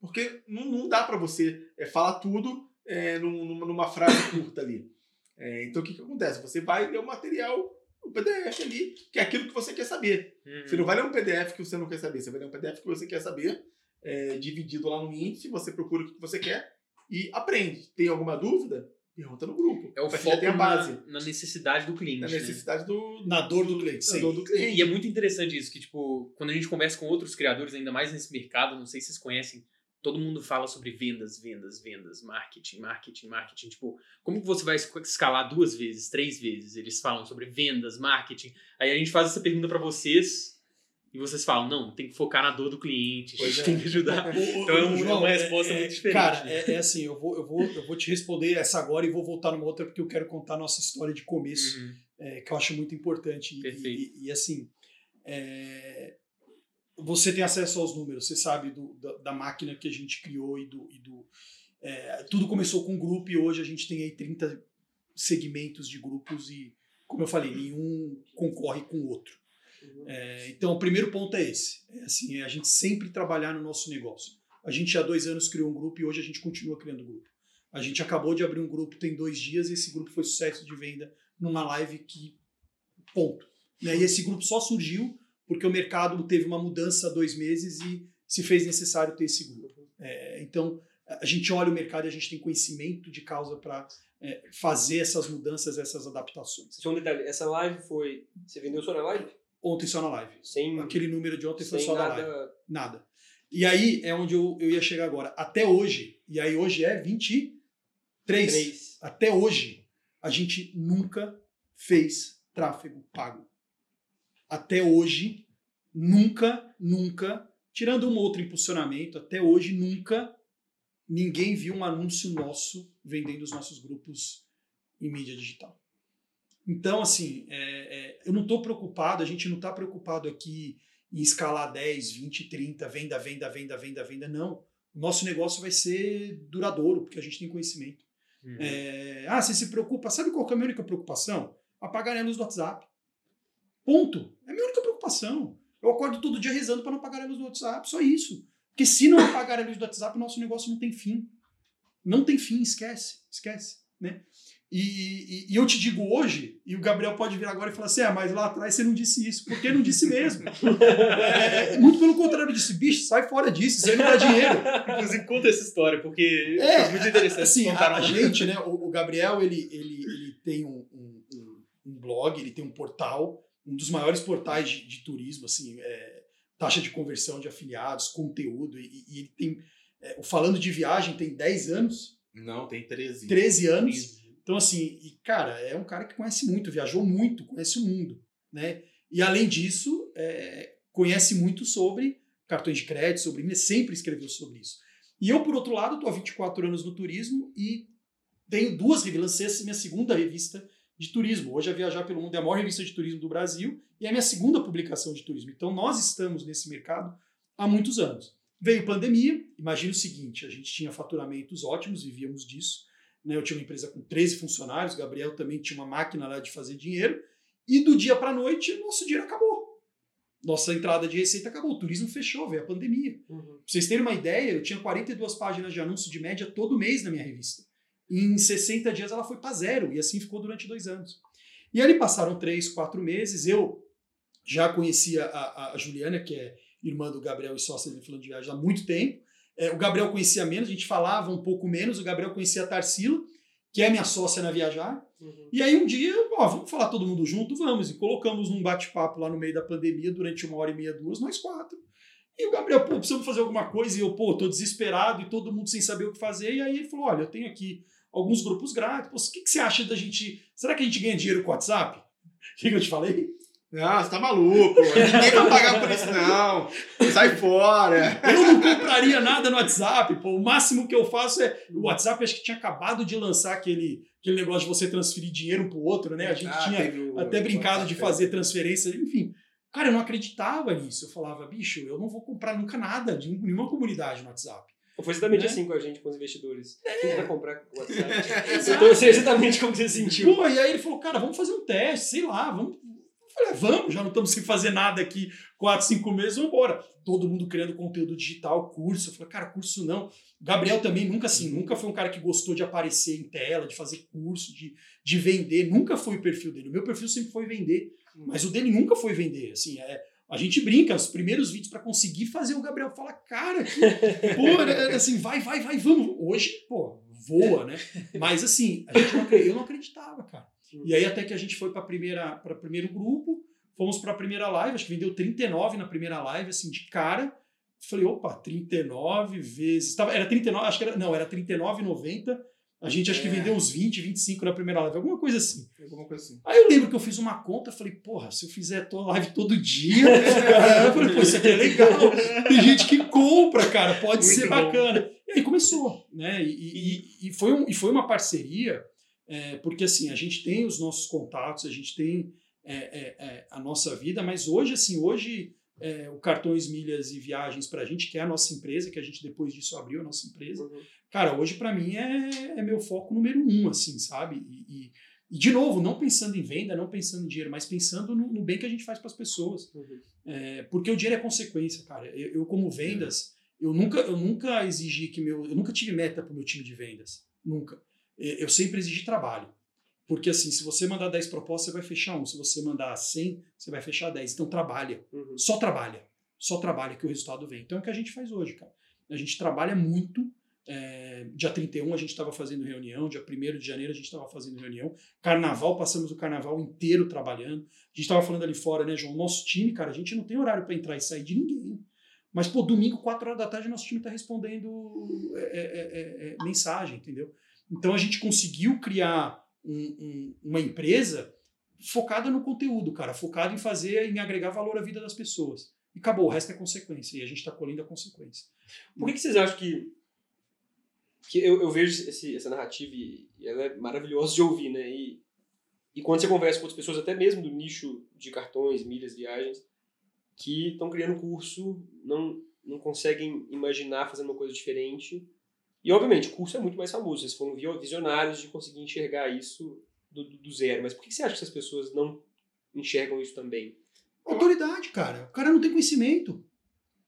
Porque não, não dá para você é, falar tudo é, num- numa, numa frase curta ali. É, então o que, que acontece? Você vai ler o material, o PDF ali, que é aquilo que você quer saber. Uhum. Você não vai ler um PDF que você não quer saber, você vai ler um PDF que você quer saber, é, dividido lá no índice, você procura o que você quer e aprende. Tem alguma dúvida? Pergunta no grupo. É o Mas foco tem a na, base, na necessidade do cliente. na né? necessidade do, Na dor do cliente, sim. dor do cliente. E é muito interessante isso, que, tipo, quando a gente conversa com outros criadores, ainda mais nesse mercado, não sei se vocês conhecem, todo mundo fala sobre vendas, vendas, vendas, marketing, marketing, marketing. Tipo, como que você vai es- escalar duas vezes, três vezes? Eles falam sobre vendas, marketing. Aí a gente faz essa pergunta pra vocês e vocês falam, não, tem que focar na dor do cliente, a gente é. tem que ajudar. <laughs> Então é um- é uma resposta muito diferente, Cara, né? é, é assim, eu vou, eu, vou, eu vou te responder essa agora e vou voltar numa outra porque eu quero contar a nossa história de começo, Uhum. é, que eu acho muito importante. E- Perfeito. E, e, assim, é, você tem acesso aos números, você sabe do, da, da máquina que a gente criou e do. E do é, tudo começou com um grupo e hoje a gente tem aí 30 segmentos de grupos e, como eu falei, nenhum concorre com o outro. É, então, o primeiro ponto é esse. É, assim, é a gente sempre trabalhar no nosso negócio. A gente há dois anos criou um grupo e hoje a gente continua criando grupo. A gente acabou de abrir um grupo tem dois dias e esse grupo foi sucesso de venda numa live que. Ponto. E esse grupo só surgiu porque o mercado teve uma mudança há dois meses e se fez necessário ter esse grupo. É, então, a gente olha o mercado e a gente tem conhecimento de causa para fazer essas mudanças, essas adaptações. Só um detalhe, essa live foi. Você vendeu só na live? Ontem só na live. Sem, Aquele número de ontem foi só da nada. live. Nada. E aí é onde eu, eu ia chegar agora. Até hoje, e aí hoje é 23. Três. Até hoje, a gente nunca fez tráfego pago. Até hoje, nunca, nunca, tirando um outro impulsionamento, até hoje nunca ninguém viu um anúncio nosso vendendo os nossos grupos em mídia digital. Então, assim, é, é, eu não estou preocupado, a gente não está preocupado aqui em escalar 10, 20, 30, venda, venda, venda, venda, venda. Não. O nosso negócio vai ser duradouro, porque a gente tem conhecimento. Uhum. É, ah, você se preocupa. Sabe qual é a minha única preocupação? Apagar a luz do WhatsApp. Ponto. É a minha única preocupação. Eu acordo todo dia rezando para não apagar a luz do WhatsApp. Só isso. Porque se não apagar a luz do WhatsApp, o nosso negócio não tem fim. Não tem fim, esquece. Esquece. Né? E, e, e, eu te digo hoje, e o Gabriel pode vir agora e falar assim: ah, mas lá atrás você não disse isso, porque não disse mesmo. é, muito pelo contrário, eu disse: bicho, sai fora disso, isso aí não dá dinheiro. Inclusive, conta essa história, porque é, é muito interessante. Assim, a, a, gente, né, o, o, Gabriel, ele, ele, ele tem um, um, um, blog, ele tem um portal, um dos maiores portais de, de turismo, assim, é, taxa de conversão de afiliados, conteúdo, e, e ele tem. É, falando de viagem, tem 10 anos. Não, tem 13. 13 anos. 13. Então, assim, e, cara, é um cara que conhece muito, viajou muito, conhece o mundo, né? E além disso, é, conhece muito sobre cartões de crédito, sobre sempre escreveu sobre isso. E eu, por outro lado, estou há 24 anos no turismo e tenho duas revistas, minha segunda revista de turismo. Hoje a Viajar pelo Mundo é a maior revista de turismo do Brasil e é a minha segunda publicação de turismo. Então nós estamos nesse mercado há muitos anos. Veio pandemia, imagina o seguinte, a gente tinha faturamentos ótimos, vivíamos disso, né? Eu tinha uma empresa com 13 funcionários, Gabriel também tinha uma máquina lá de fazer dinheiro. E do dia para a noite, nosso dinheiro acabou. Nossa entrada de receita acabou. O turismo fechou, veio a pandemia. Uhum. Pra vocês terem uma ideia, eu tinha 42 páginas de anúncio de média todo mês na minha revista. Em 60 dias ela foi para zero. E assim ficou durante dois anos. E ali passaram três, quatro meses. Eu já conhecia a, a Juliana, que é irmã do Gabriel e sócia dele falando de viagem há muito tempo. É, o Gabriel conhecia menos, a gente falava um pouco menos. O Gabriel conhecia a Tarsila, que é minha sócia na Viajar. Uhum. E aí um dia, ó, vamos falar todo mundo junto? Vamos. E colocamos num bate-papo lá no meio da pandemia, durante uma hora e meia, duas, nós quatro. E o Gabriel, pô, precisamos fazer alguma coisa. E eu, pô, tô desesperado e todo mundo sem saber o que fazer. E aí ele falou: olha, eu tenho aqui alguns grupos grátis. O que, que você acha da gente. Será que a gente ganha dinheiro com o WhatsApp? <laughs> O que, que eu te falei? Não, você tá maluco. Ninguém vai pagar por isso, não. Sai fora. Eu não compraria nada no WhatsApp, pô. O máximo que eu faço é. O WhatsApp acho que tinha acabado de lançar aquele, aquele negócio de você transferir dinheiro um pro outro, né? A gente ah, tinha até brincado de fazer transferência, enfim. Cara, eu não acreditava nisso. Eu falava, bicho, eu não vou comprar nunca nada de nenhuma comunidade no WhatsApp. Foi exatamente né? assim com a gente, com os investidores. É. Quem vai comprar o WhatsApp? <laughs> então, eu sei exatamente como você sentiu. Pô, e aí ele falou, cara, vamos fazer um teste, sei lá, vamos Falei, vamos, já não estamos sem fazer nada aqui quatro, cinco meses, vamos embora. Todo mundo criando conteúdo digital, curso. Eu falei, cara, curso não. Gabriel também nunca assim, nunca foi um cara que gostou de aparecer em tela, de fazer curso, de, de vender. Nunca foi o perfil dele. O meu perfil sempre foi vender, mas o dele nunca foi vender. Assim, é, a gente brinca, os primeiros vídeos para conseguir fazer o Gabriel falar, cara, que, <laughs> pô, é, assim, vai, vai, vai, vamos. Hoje, pô, voa, né? Mas assim, a gente não, eu não acreditava, cara. E aí até que a gente foi para primeira para primeiro grupo, fomos para a primeira live, acho que vendeu 39 na primeira live assim de cara. Falei, opa, 39 vezes, tava, era 39, acho que era, não, era 39,90. A gente acho que é. vendeu uns 20, 25 na primeira live, alguma coisa assim. Alguma coisa assim. Aí eu lembro que eu fiz uma conta, falei, porra, se eu fizer toda live todo dia, <laughs> eu falei, pô, isso aqui é legal. Tem gente que compra, cara, pode Muito ser bom. bacana. E aí começou, né? E, e, e, foi um, e foi uma parceria é, porque assim, a gente tem os nossos contatos, a gente tem é, é, é a nossa vida, mas hoje, assim, hoje é, o Cartões Milhas e Viagens para a gente, que é a nossa empresa, que a gente depois disso abriu a nossa empresa, uhum. Cara, hoje para mim é, é meu foco número um, assim, sabe? E, e, e, de novo, não pensando em venda, não pensando em dinheiro, mas pensando no, no bem que a gente faz para as pessoas. Uhum. porque o dinheiro é consequência, cara. Eu, eu como vendas, eu nunca, eu nunca exigi que meu. Eu nunca tive meta para o meu time de vendas. Nunca. É, eu sempre exigi trabalho. Porque assim, se você mandar 10 propostas, você vai fechar um. Se você mandar 100, você vai fechar 10. Então trabalha. Uhum. Só trabalha. Só trabalha que o resultado vem. Então é o que a gente faz hoje, cara. A gente trabalha muito. É, dia 31 a gente estava fazendo reunião, dia 1 de janeiro a gente estava fazendo reunião. Carnaval, passamos o carnaval inteiro trabalhando. A gente estava falando ali fora, né, João? Nosso time, cara, a gente não tem horário para entrar e sair de ninguém. Mas, pô, domingo, 4 horas da tarde, nosso time está respondendo é, é, é, é, mensagem, entendeu? Então a gente conseguiu criar um, um, uma empresa focada no conteúdo, cara, focada em fazer, em agregar valor à vida das pessoas. E acabou, o resto é consequência, e a gente está colhendo a consequência. Por que, que vocês acham que. Que eu, eu vejo esse, essa narrativa e ela é maravilhosa de ouvir, né? E, e quando você conversa com outras pessoas, até mesmo do nicho de cartões, milhas, viagens, que estão criando curso, não, não conseguem imaginar fazendo uma coisa diferente. E, obviamente, o curso é muito mais famoso. Vocês foram visionários de conseguir enxergar isso do, do zero. Mas por que você acha que essas pessoas não enxergam isso também? Autoridade, cara. O cara não tem conhecimento.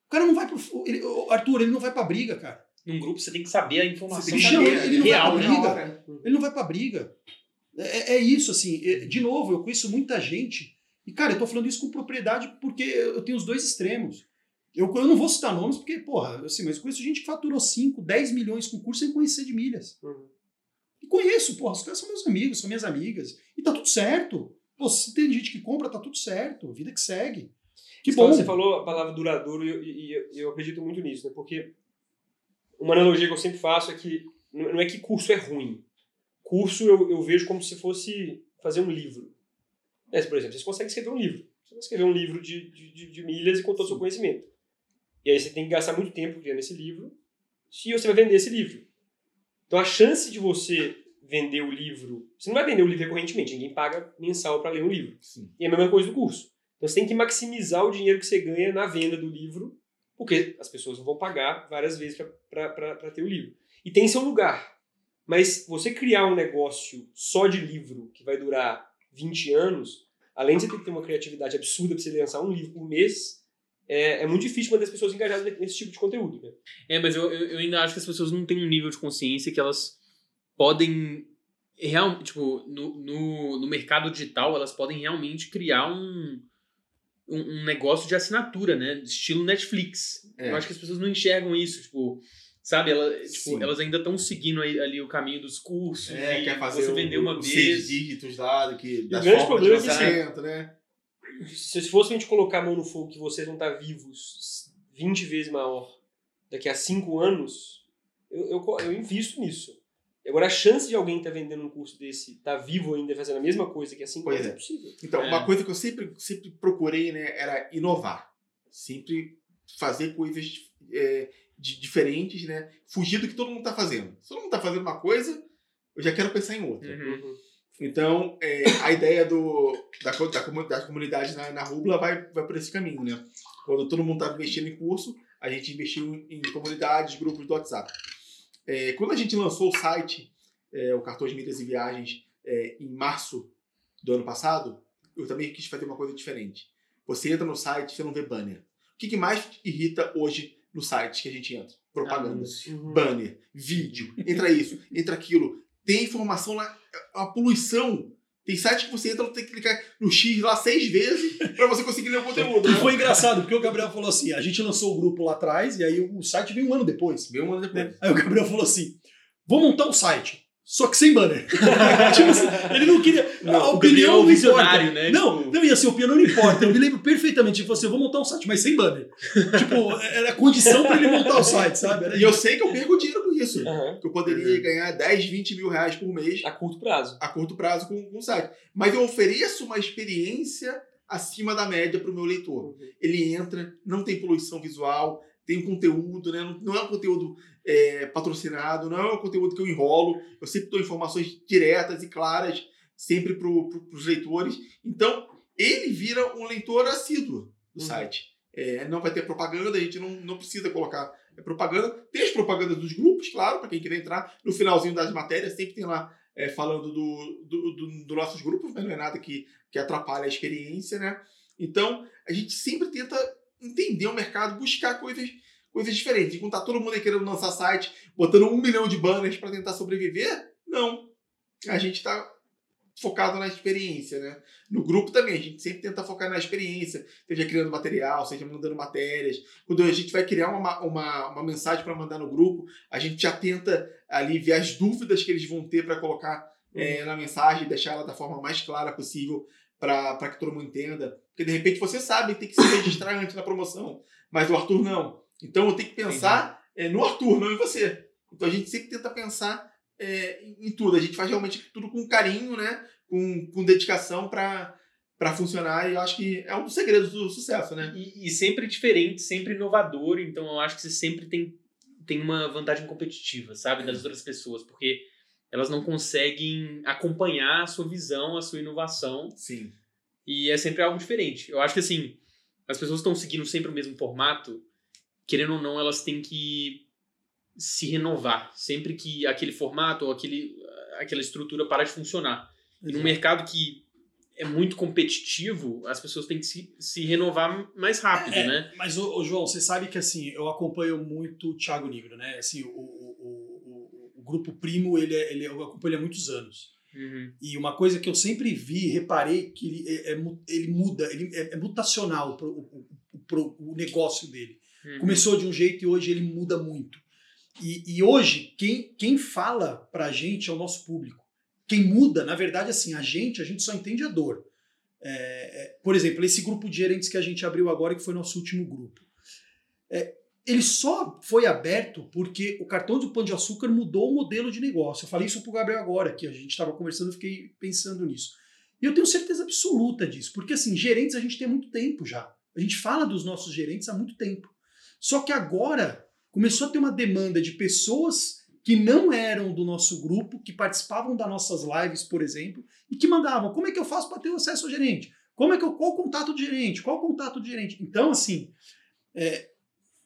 O cara não vai pro. Ele, Arthur, ele não vai pra briga, cara. Num grupo você tem que saber a informação. Você tem que saber, ele, não real, vai pra briga. Ele não vai pra briga. É, é isso, assim. É, de novo, eu conheço muita gente e, cara, eu tô falando isso com propriedade porque eu tenho os dois extremos. Eu, eu não vou citar nomes porque, porra, assim, mas eu conheço gente que faturou 5, 10 milhões com curso sem conhecer de milhas. Uhum. E conheço, porra, os caras são meus amigos, são minhas amigas. E tá tudo certo. Pô, se tem gente que compra, tá tudo certo. Vida que segue. Que bom. Você falou a palavra duradouro e eu, eu, eu, acredito muito nisso, né? Porque uma analogia que eu sempre faço é que não é que curso é ruim. Curso eu, eu vejo como se fosse fazer um livro. É, por exemplo, você consegue escrever um livro. Você vai escrever um livro de, de, de milhas e com todo o seu conhecimento. E aí você tem que gastar muito tempo criando esse livro se você vai vender esse livro. Então a chance de você vender o livro. Você não vai vender o livro recorrentemente, ninguém paga mensal para ler um livro. Sim. E é a mesma coisa do curso. Então você tem que maximizar o dinheiro que você ganha na venda do livro, porque as pessoas não vão pagar várias vezes para ter o livro. E tem seu lugar. Mas você criar um negócio só de livro que vai durar 20 anos, além de você ter que ter uma criatividade absurda para você lançar um livro por mês, é, é muito difícil manter as pessoas engajadas nesse tipo de conteúdo. Né? É, mas eu, eu ainda acho que as pessoas não têm um nível de consciência que elas podem real, tipo, no, no, no mercado digital, elas podem realmente criar um, um, um negócio de assinatura, né? Estilo Netflix. É. Eu acho que as pessoas não enxergam isso, tipo, Sabe, ela, tipo, elas ainda estão seguindo aí, ali o caminho dos cursos. É, quer fazer você vender uma vez. seis dígitos lá, do que, das o grande problema é que né? Se fosse a gente colocar a mão no fogo que vocês vão estar vivos 20 vezes maior daqui a 5 anos, eu, eu, eu invisto nisso. Agora, a chance de alguém estar tá vendendo um curso desse, estar tá vivo ainda fazendo a mesma coisa que 5 anos é. é possível. Então, é. uma coisa que eu sempre, sempre procurei né, era inovar. Sempre fazer coisas é, de, diferentes, né? Fugir do que todo mundo está fazendo. Se todo mundo está fazendo uma coisa, eu já quero pensar em outra. Uhum. Então, é, a ideia do, da, da, da comunidade na, na Rubla vai, vai por esse caminho, né? Quando todo mundo está investindo em curso, a gente investiu em, em comunidades, grupos do WhatsApp. É, quando a gente lançou o site, é, o Cartões Milhas e Viagens, é, em março do ano passado, eu também quis fazer uma coisa diferente. Você entra no site, você não vê banner. O que, que mais irrita hoje no site que a gente entra. Propaganda, uhum. banner, vídeo, entra isso, entra aquilo. Tem informação lá, a poluição. Tem site que você entra, tem que clicar no X lá seis vezes para você conseguir ler o conteúdo. E foi engraçado, porque o Gabriel falou assim: a gente lançou o grupo lá atrás, e aí o site veio um ano depois. Veio um ano depois. Aí o Gabriel falou assim: vou montar o um site. Só que sem banner. <laughs> tipo assim, ele não queria. Não, a opinião não importa. Né? Não, tipo... não, e assim, a opinião não importa. Eu me lembro perfeitamente. Tipo assim, eu vou montar um site, mas sem banner. tipo, era condição para ele montar o site, sabe? Era e eu sei que eu perco dinheiro com isso. Uhum. Que eu poderia uhum. ganhar 10, 20 mil reais por mês. A curto prazo. A curto prazo com, com o site. Mas eu ofereço uma experiência acima da média para o meu leitor. Uhum. Ele entra, não tem poluição visual, tem um conteúdo, né? não é um conteúdo é, patrocinado, não é um conteúdo que eu enrolo, eu sempre dou informações diretas e claras, sempre para pro, os leitores. Então, ele vira um leitor assíduo do uhum. site. É, não vai ter propaganda, a gente não, não precisa colocar propaganda. Tem as propagandas dos grupos, claro, para quem querer entrar. No finalzinho das matérias, sempre tem lá é, falando do, do, do, do, nossos grupos, mas não é nada que, que atrapalhe a experiência, né? Então, a gente sempre tenta entender o mercado, buscar coisas, coisas diferentes. Enquanto tá todo mundo aí querendo lançar site, botando um milhão de banners para tentar sobreviver, não. A gente está focado na experiência, né? No grupo também, a gente sempre tenta focar na experiência, seja criando material, seja mandando matérias. Quando a gente vai criar uma, uma, uma mensagem para mandar no grupo, a gente já tenta ali ver as dúvidas que eles vão ter para colocar é, na mensagem, deixar ela da forma mais clara possível para que todo mundo entenda. Porque de repente você sabe, tem que se registrar antes da promoção, mas o Arthur não. Então eu tenho que pensar é, no Arthur, não em você. Então a gente sempre tenta pensar é, em tudo. A gente faz realmente tudo com carinho, né? Com, com dedicação para para funcionar e eu acho que é um dos segredos do sucesso, né? E, e, sempre diferente, sempre inovador, então eu acho que você sempre tem, tem uma vantagem competitiva, sabe, das outras pessoas, porque elas não conseguem acompanhar a sua visão, a sua inovação. Sim. E é sempre algo diferente. Eu acho que assim, as pessoas estão seguindo sempre o mesmo formato, querendo ou não, elas têm que se renovar sempre que aquele formato ou aquele, aquela estrutura para de funcionar. E num mercado que é muito competitivo, as pessoas têm que se, se renovar mais rápido, é, né? Mas, ô, ô, João, você sabe que assim, eu acompanho muito o Thiago Negro, né? Assim, o, o, o, o grupo Primo, ele, é, ele, eu acompanho ele há muitos anos. Uhum. E uma coisa que eu sempre vi, reparei, que ele, é, é ele muda, ele é, é mutacional pro, pro, o negócio dele. Uhum. Começou de um jeito e hoje ele muda muito. E, e hoje, quem, quem fala pra gente é o nosso público. Quem muda, na verdade, assim, a gente, a gente só entende a dor. É, é, por exemplo, esse grupo de gerentes que a gente abriu agora, que foi nosso último grupo. É, ele só foi aberto porque o cartão do Pão de Açúcar mudou o modelo de negócio. Eu falei isso para o Gabriel agora, que a gente estava conversando, eu fiquei pensando nisso. E eu tenho certeza absoluta disso, porque assim, gerentes a gente tem há muito tempo já. A gente fala dos nossos gerentes há muito tempo. Só que agora começou a ter uma demanda de pessoas que não eram do nosso grupo, que participavam das nossas lives, por exemplo, e que mandavam: como é que eu faço para ter acesso ao gerente? Como é que eu, qual o contato do gerente? Qual o contato do gerente? Então, assim. É,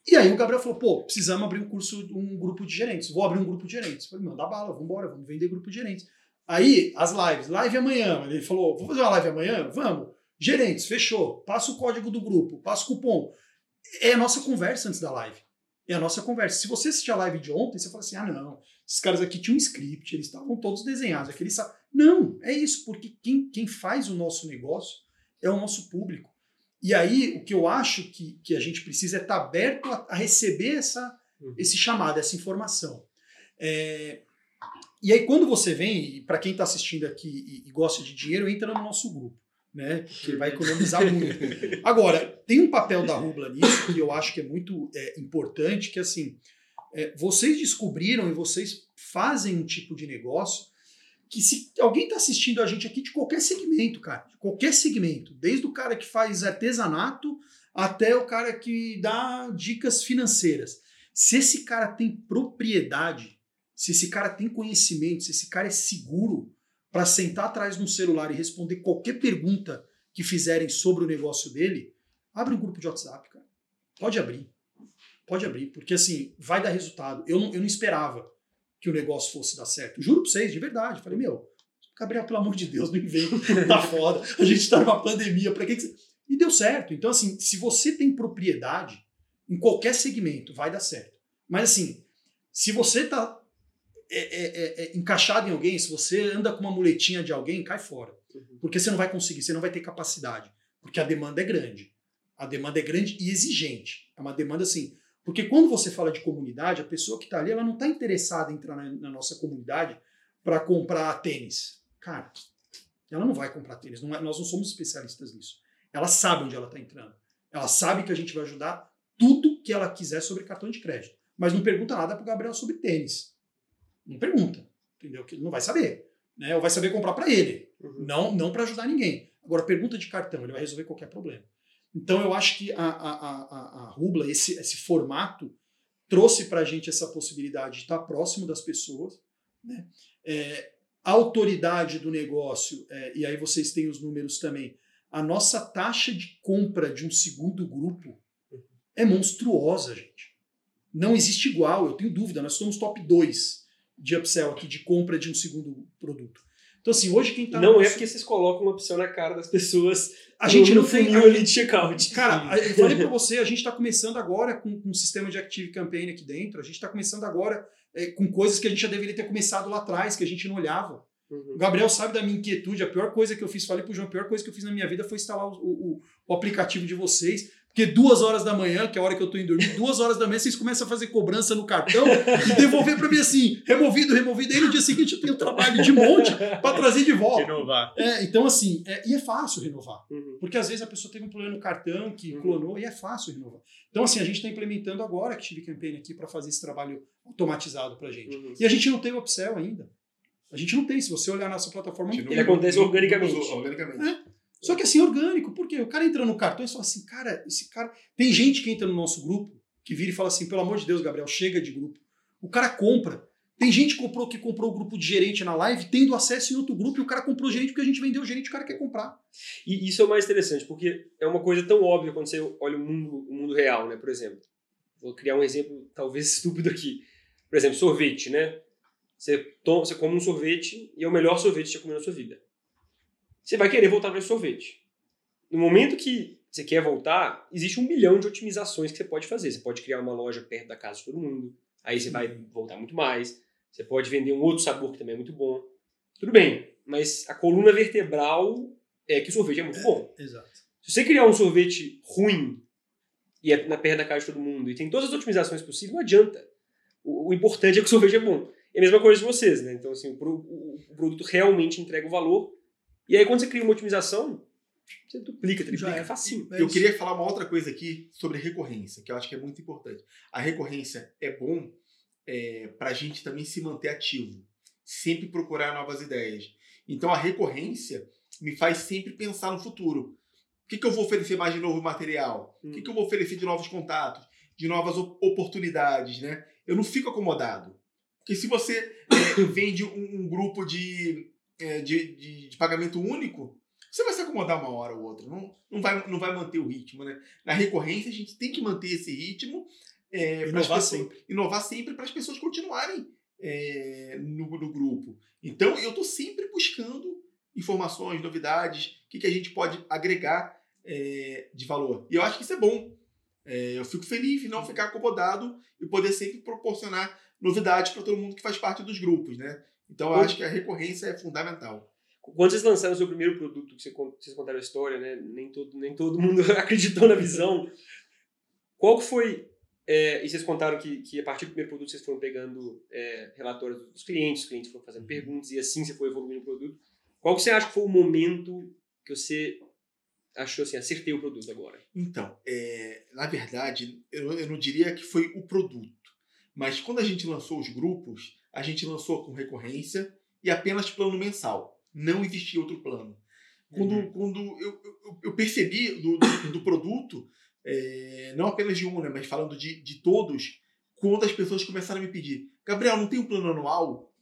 e aí o Gabriel falou: pô, precisamos abrir um curso, um grupo de gerentes. Vou abrir um grupo de gerentes. Falei, manda bala, vamos embora, vamos vender grupo de gerentes. Aí, as lives, live amanhã. Ele falou: vou fazer uma live amanhã? Vamos. Gerentes, fechou. Passa o código do grupo, passa o cupom. É a nossa conversa antes da live. É a nossa conversa. Se você assistir a live de ontem, você fala assim: ah, não, esses caras aqui tinham um script, eles estavam todos desenhados. Aqui eles Não, é isso, porque quem, quem faz o nosso negócio é o nosso público. E aí, o que eu acho que, que a gente precisa é estar aberto a, a receber essa, uhum. esse chamado, essa informação. É, e aí, quando você vem, para quem está assistindo aqui e, e, gosta de dinheiro, entra no nosso grupo, né? Que vai economizar muito. Agora, tem um papel da Rubla nisso que eu acho que é muito é, importante, que assim, é, vocês descobriram e vocês fazem um tipo de negócio que se alguém está assistindo a gente aqui de qualquer segmento, cara, de qualquer segmento, desde o cara que faz artesanato até o cara que dá dicas financeiras. Se esse cara tem propriedade, se esse cara tem conhecimento, se esse cara é seguro para sentar atrás de um celular e responder qualquer pergunta que fizerem sobre o negócio dele, abre um grupo de WhatsApp, cara. Pode abrir. Pode abrir, porque assim, vai dar resultado. Eu não, eu não esperava que o negócio fosse dar certo. Juro pra vocês, de verdade. Falei, meu, Gabriel, pelo amor de Deus, não inventa, <laughs> tá foda. A gente tá numa pandemia, pra que, que. E deu certo. Então, assim, se você tem propriedade em qualquer segmento, vai dar certo. Mas, assim, se você tá é, é, é, é, encaixado em alguém, se você anda com uma muletinha de alguém, cai fora. Uhum. Porque você não vai conseguir, você não vai ter capacidade. Porque a demanda é grande. A demanda é grande e exigente. É uma demanda assim. Porque quando você fala de comunidade, a pessoa que está ali, ela não está interessada em entrar na, na nossa comunidade para comprar tênis. Cara, ela não vai comprar tênis. Não é, nós não somos especialistas nisso. Ela sabe onde ela está entrando. Ela sabe que a gente vai ajudar tudo que ela quiser sobre cartão de crédito. Mas não pergunta nada para o Gabriel sobre tênis. Não pergunta. Entendeu? Que ele não vai saber. Né? Ou vai saber comprar para ele. Uhum. Não, não para ajudar ninguém. Agora, pergunta de cartão, ele vai resolver qualquer problema. Então eu acho que a, a, a, a Rubla, esse, esse formato, trouxe para a gente essa possibilidade de estar próximo das pessoas. Né? É, a autoridade do negócio, é, e aí vocês têm os números também, a nossa taxa de compra de um segundo grupo é monstruosa, gente. Não existe igual, eu tenho dúvida, nós somos top 2 de upsell aqui, de compra de um segundo produto. Então, assim, hoje quem tá. Não é porque vocês colocam uma opção na cara das pessoas. A gente não tem. ali de checkout. Cara, eu falei para <laughs> você, a gente está começando agora com, com um sistema de Active Campaign aqui dentro. A gente está começando agora é, com coisas que a gente já deveria ter começado lá atrás, que a gente não olhava. Uhum. O Gabriel sabe da minha inquietude. A pior coisa que eu fiz, falei pro João, a pior coisa que eu fiz na minha vida foi instalar o, o, o aplicativo de vocês. Porque duas horas da manhã, que é a hora que eu tô indo dormir, duas horas da manhã vocês começam a fazer cobrança no cartão e devolver para mim assim, removido, removido. Aí no dia seguinte eu tenho trabalho de monte para trazer de volta. Renovar. É, então, assim, é, e é fácil renovar. Uhum. Porque às vezes a pessoa teve um problema no cartão que Uhum. clonou e é fácil renovar. Então, assim, a gente está implementando agora a Active Campaign aqui para fazer esse trabalho automatizado para gente. Uhum. E a gente não tem o upsell ainda. A gente não tem. Se você olhar a nossa plataforma, não Ele tem. acontece organicamente. organicamente. Só que assim, orgânico. Por quê? O cara entra no cartão e fala assim, cara, esse cara. Tem gente que entra no nosso grupo que vira e fala assim, pelo amor de Deus, Gabriel, chega de grupo. O cara compra. Tem gente que comprou, que comprou o grupo de gerente na live, tendo acesso em outro grupo, e o cara comprou gerente porque a gente vendeu o gerente, o cara quer comprar. E isso é o mais interessante, porque é uma coisa tão óbvia quando você olha o mundo, o mundo real, né? Por exemplo, vou criar um exemplo talvez <laughs> estúpido aqui. Por exemplo, sorvete, né? Você, toma, você come um sorvete e é o melhor sorvete que você comeu na sua vida. Você vai querer voltar para esse sorvete. No momento que você quer voltar, existe um milhão de otimizações que você pode fazer. Você pode criar uma loja perto da casa de todo mundo, aí você vai voltar muito mais. Você pode vender um outro sabor que também é muito bom. Tudo bem, mas a coluna vertebral é que o sorvete é muito bom. Exato. Se você criar um sorvete ruim e é na perna da casa de todo mundo e tem todas as otimizações possíveis, não adianta. O, o importante é que o sorvete é bom. É a mesma coisa de vocês, né? Então, assim, o, o- o produto realmente entrega o valor. E aí, quando você cria uma otimização, você duplica, triplica, Já é. facinho. É eu queria falar uma outra coisa aqui sobre recorrência, que eu acho que é muito importante. A recorrência é bom para a gente também se manter ativo, sempre procurar novas ideias. Então a recorrência me faz sempre pensar no futuro. O que, que eu vou oferecer mais de novo material? O que, que eu vou oferecer de novos contatos, de novas op- oportunidades, né? Eu não fico acomodado. Porque se você é, <coughs> vende um, um grupo de, é, de, de, de pagamento único, você vai se acomodar uma hora ou outra. Não, não, vai, não vai manter o ritmo, né? Na recorrência, a gente tem que manter esse ritmo. É, Inovar pessoas- sempre. Inovar sempre para as pessoas continuarem é, no, no grupo. Então, eu estou sempre buscando informações, novidades, o que, que a gente pode agregar é, de valor. E eu acho que isso é bom. É, eu fico feliz em não ficar acomodado e poder sempre proporcionar novidades para todo mundo que faz parte dos grupos, né? Então, eu acho que a recorrência é fundamental. Quando vocês lançaram o seu primeiro produto, que vocês contaram a história, né? Nem todo, nem todo mundo <laughs> acreditou na visão. Qual que foi... é, e vocês contaram que, que a partir do primeiro produto vocês foram pegando é, relatórios dos clientes, os clientes foram fazendo perguntas e assim você foi evoluindo o produto. Qual que você acha que foi o momento que você achou assim, acertei o produto agora? Então, é, na verdade, eu, eu não diria que foi o produto. Mas quando a gente lançou os grupos, a gente lançou com recorrência e apenas plano mensal. Não existia outro plano. Quando, Uhum. quando eu, eu, eu percebi do, do, do produto, é, não apenas de um, né, mas falando de, de todos, quando as pessoas começaram a me pedir: Gabriel, não tem um plano anual?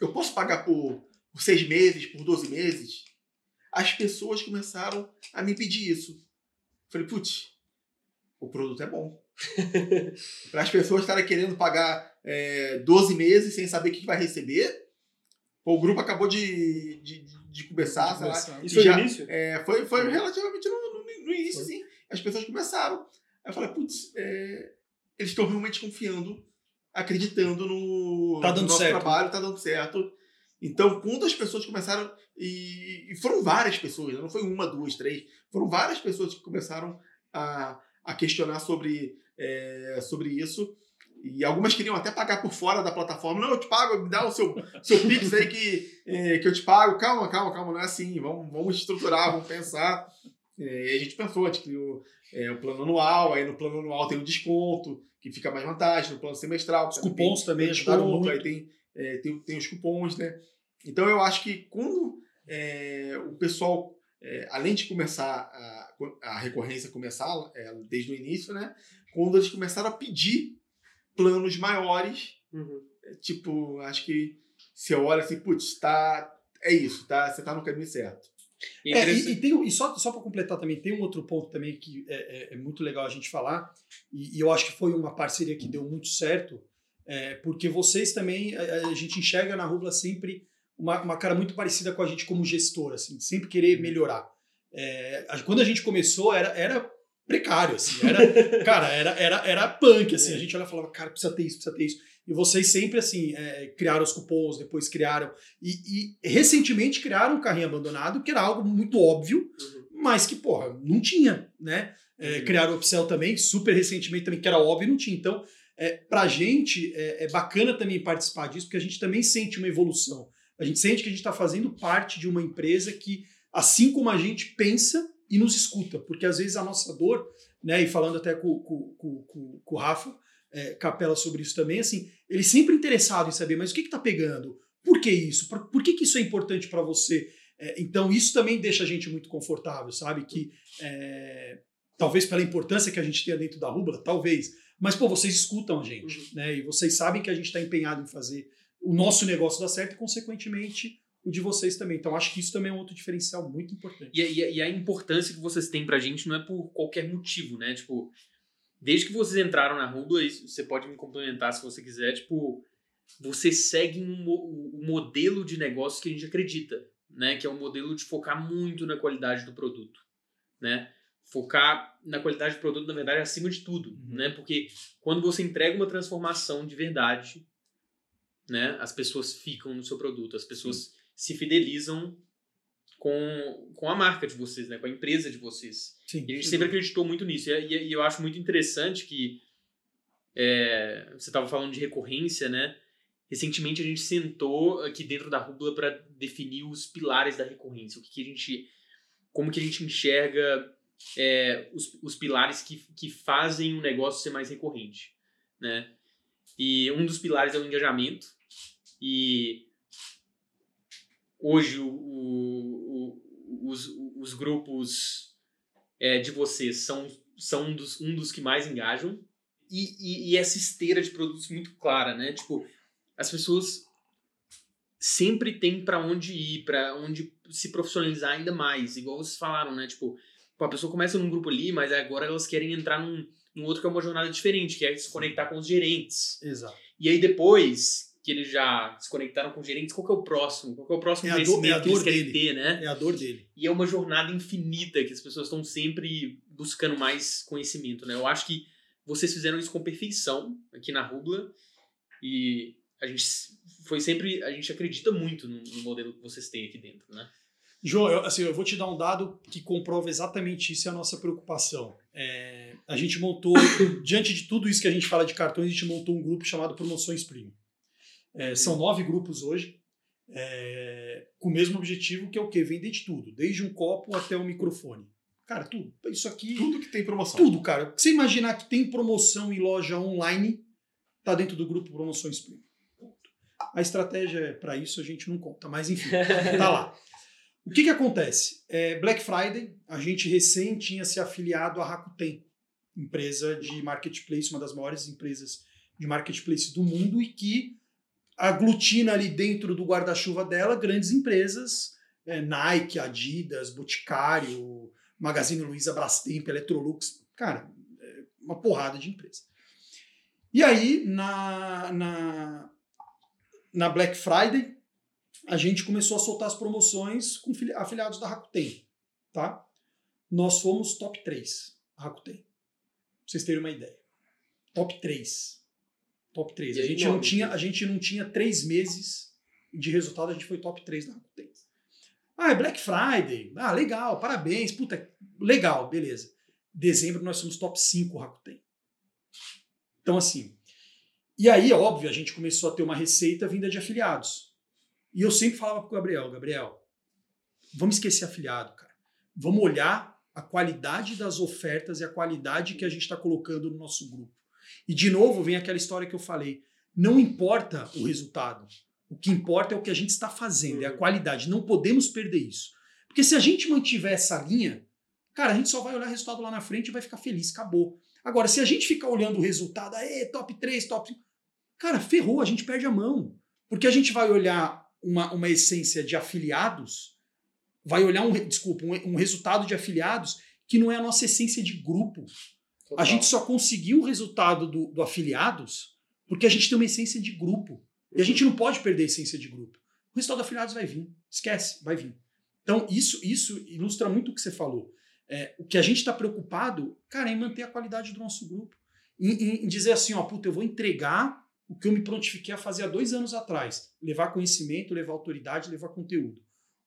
Eu posso pagar por, por seis meses, por 12 meses? As pessoas começaram a me pedir isso. Falei, putz, o produto é bom. <laughs> Para as pessoas estarem querendo pagar é, 12 meses sem saber o que vai receber, o grupo acabou de, de, de começar, sei lá. Isso foi já- no início? é, foi, foi relativamente no, no, no início, sim. As pessoas começaram. Aí eu falei, putz, é, eles estão realmente confiando, acreditando no, Tá dando no nosso certo. trabalho, tá dando certo. Então, quando as pessoas começaram, e, e foram várias pessoas, não foi uma, duas, três, foram várias pessoas que começaram a, a questionar sobre, é, sobre isso. E algumas queriam até pagar por fora da plataforma. Não, eu te pago, me dá o seu, seu Pix aí que, é, que eu te pago. Calma, calma, calma, não é assim. Vamos, vamos estruturar, vamos pensar. É, e a gente pensou, a gente criou é, o plano anual, aí no plano anual tem o desconto, que fica mais vantagem, no plano semestral. Os cupons tem- também tem ajudaram desconto, muito. Aí tem, é, tem, tem os cupons, né? Então eu acho que quando o pessoal, é, além de começar a, a recorrência começar é, desde o início, né? Quando eles começaram a pedir planos maiores, Uhum. é, tipo, acho que você olha assim, putz, tá, é isso, tá, você tá no caminho certo. E É, e, e tem, e só, só para completar também, tem um outro ponto também que é, é- é muito legal a gente falar, e, e eu acho que foi uma parceria que deu muito certo, é, porque vocês também, a, a gente enxerga na Rubla sempre uma, uma cara muito parecida com a gente como gestor, assim, sempre querer melhorar. É, quando a gente começou, era, era precário, assim, <laughs> era, cara, era, era, era punk, assim, a gente olhava e falava, cara, precisa ter isso, precisa ter isso. E vocês sempre, assim, é, criaram os cupons, depois criaram, e, e recentemente criaram um carrinho abandonado, que era algo muito óbvio, Uhum. mas que, porra, não tinha, né? É, criaram o Upsell também, super recentemente também, que era óbvio, não tinha. Então, é, pra gente, é, é bacana também participar disso, porque a gente também sente uma evolução. A gente sente que a gente está fazendo parte de uma empresa que, assim como a gente, pensa e nos escuta. Porque às vezes a nossa dor, né, e falando até com, com, com, com o Rafa é, Capela sobre isso também, assim, ele sempre interessado em saber, mas o que está pegando? Por que isso? Por, por que, que isso é importante para você? É, então, isso também deixa a gente muito confortável, sabe? Que é, talvez pela importância que a gente tenha dentro da rubla, talvez. Mas, pô, vocês escutam a gente, uhum. né? E vocês sabem que a gente está empenhado em fazer o nosso negócio dar certo e, consequentemente, o de vocês também. Então, acho que isso também é um outro diferencial muito importante. E, e, e a importância que vocês têm pra gente não é por qualquer motivo, né? Tipo, desde que vocês entraram na Rubla, você pode me complementar se você quiser, tipo, vocês seguem o um, um modelo de negócio que a gente acredita, né? Que é um modelo de focar muito na qualidade do produto, né? focar na qualidade do produto, na verdade, acima de tudo, uhum. né? Porque quando você entrega uma transformação de verdade, né, as pessoas ficam no seu produto, as pessoas Sim. Se fidelizam com, com a marca de vocês, né, com a empresa de vocês. Sim, e a gente sim. sempre acreditou muito nisso. E, e, eu acho muito interessante que é, você estava falando de recorrência, né? Recentemente a gente sentou aqui dentro da Rubla para definir os pilares da recorrência, o que, que a gente, como que a gente enxerga é, os, os pilares que, que fazem o negócio ser mais recorrente, né? E um dos pilares é o engajamento. E hoje o, o, o, os, os grupos é, de vocês são, são um, dos, um dos que mais engajam. E, e, e essa esteira de produtos muito clara, né? Tipo, as pessoas sempre têm para onde ir, para onde se profissionalizar ainda mais, igual vocês falaram, né? Tipo, a pessoa começa num grupo ali, mas agora elas querem entrar num, num outro que é uma jornada diferente, que é se conectar com os gerentes. Exato. E aí depois que eles já se conectaram com gerentes, qual que é o próximo? Qual que é o próximo é conhecimento dor, é que eles querem dele. ter, né? É a dor dele. E é uma jornada infinita que as pessoas estão sempre buscando mais conhecimento, né? Eu acho que vocês fizeram isso com perfeição aqui na Rubla e a gente foi sempre, a gente acredita muito no, no modelo que vocês têm aqui dentro, né? João, eu, assim, eu vou te dar um dado que comprova exatamente isso e a nossa preocupação. É, a gente montou, <coughs> diante de tudo isso que a gente fala de cartões, a gente montou um grupo chamado Promoções Premium. É, são nove grupos hoje, é, com o mesmo objetivo que é o quê? Vender de tudo, desde um copo até um microfone. Cara, tudo. Isso aqui. Tudo que tem promoção. Tudo, cara. Você imaginar que tem promoção em loja online, tá dentro do grupo Promoções Premium. A estratégia é para isso a gente não conta, mas enfim, tá lá. O que, que acontece? É, Black Friday, a gente recém tinha se afiliado à Rakuten, empresa de marketplace, uma das maiores empresas de marketplace do mundo e que aglutina ali dentro do guarda-chuva dela grandes empresas, é, Nike, Adidas, Boticário, Magazine Luiza, Brastemp, Electrolux, cara, é uma porrada de empresa. E aí, na, na, na Black Friday, a gente começou a soltar as promoções com afiliados da Rakuten, tá? Nós fomos top 3, Rakuten. Pra vocês terem uma ideia. Top 3. Top 3. A gente, não tinha, a gente não tinha três meses de resultado, a gente foi top 3 da Rakuten. Ah, é Black Friday. Ah, legal, parabéns. Puta, legal, beleza. Dezembro nós somos top 5 Rakuten. Então, assim. E aí, óbvio, a gente começou a ter uma receita vinda de afiliados. E eu sempre falava pro Gabriel, Gabriel, vamos esquecer afiliado, cara. Vamos olhar a qualidade das ofertas e a qualidade que a gente está colocando no nosso grupo. E de novo vem aquela história que eu falei. Não importa o resultado. O que importa é o que a gente está fazendo, é a uhum. qualidade. Não podemos perder isso. Porque se a gente mantiver essa linha, cara, a gente só vai olhar o resultado lá na frente e vai ficar feliz, acabou. Agora, se a gente ficar olhando o resultado, é top 3, top 5, cara, ferrou, a gente perde a mão. Porque a gente vai olhar uma, uma essência de afiliados, vai olhar um, desculpa, um, um resultado de afiliados que não é a nossa essência de grupo. Total. A gente só conseguiu o resultado do, do afiliados porque a gente tem uma essência de grupo. E a gente não pode perder a essência de grupo. O resultado do afiliados vai vir. Esquece, vai vir. Então, isso, isso ilustra muito o que você falou. É, o que a gente está preocupado, cara, é em manter a qualidade do nosso grupo. Em, em, em dizer assim, ó, puta, eu vou entregar o que eu me prontifiquei a fazer há dois anos atrás: levar conhecimento, levar autoridade, levar conteúdo.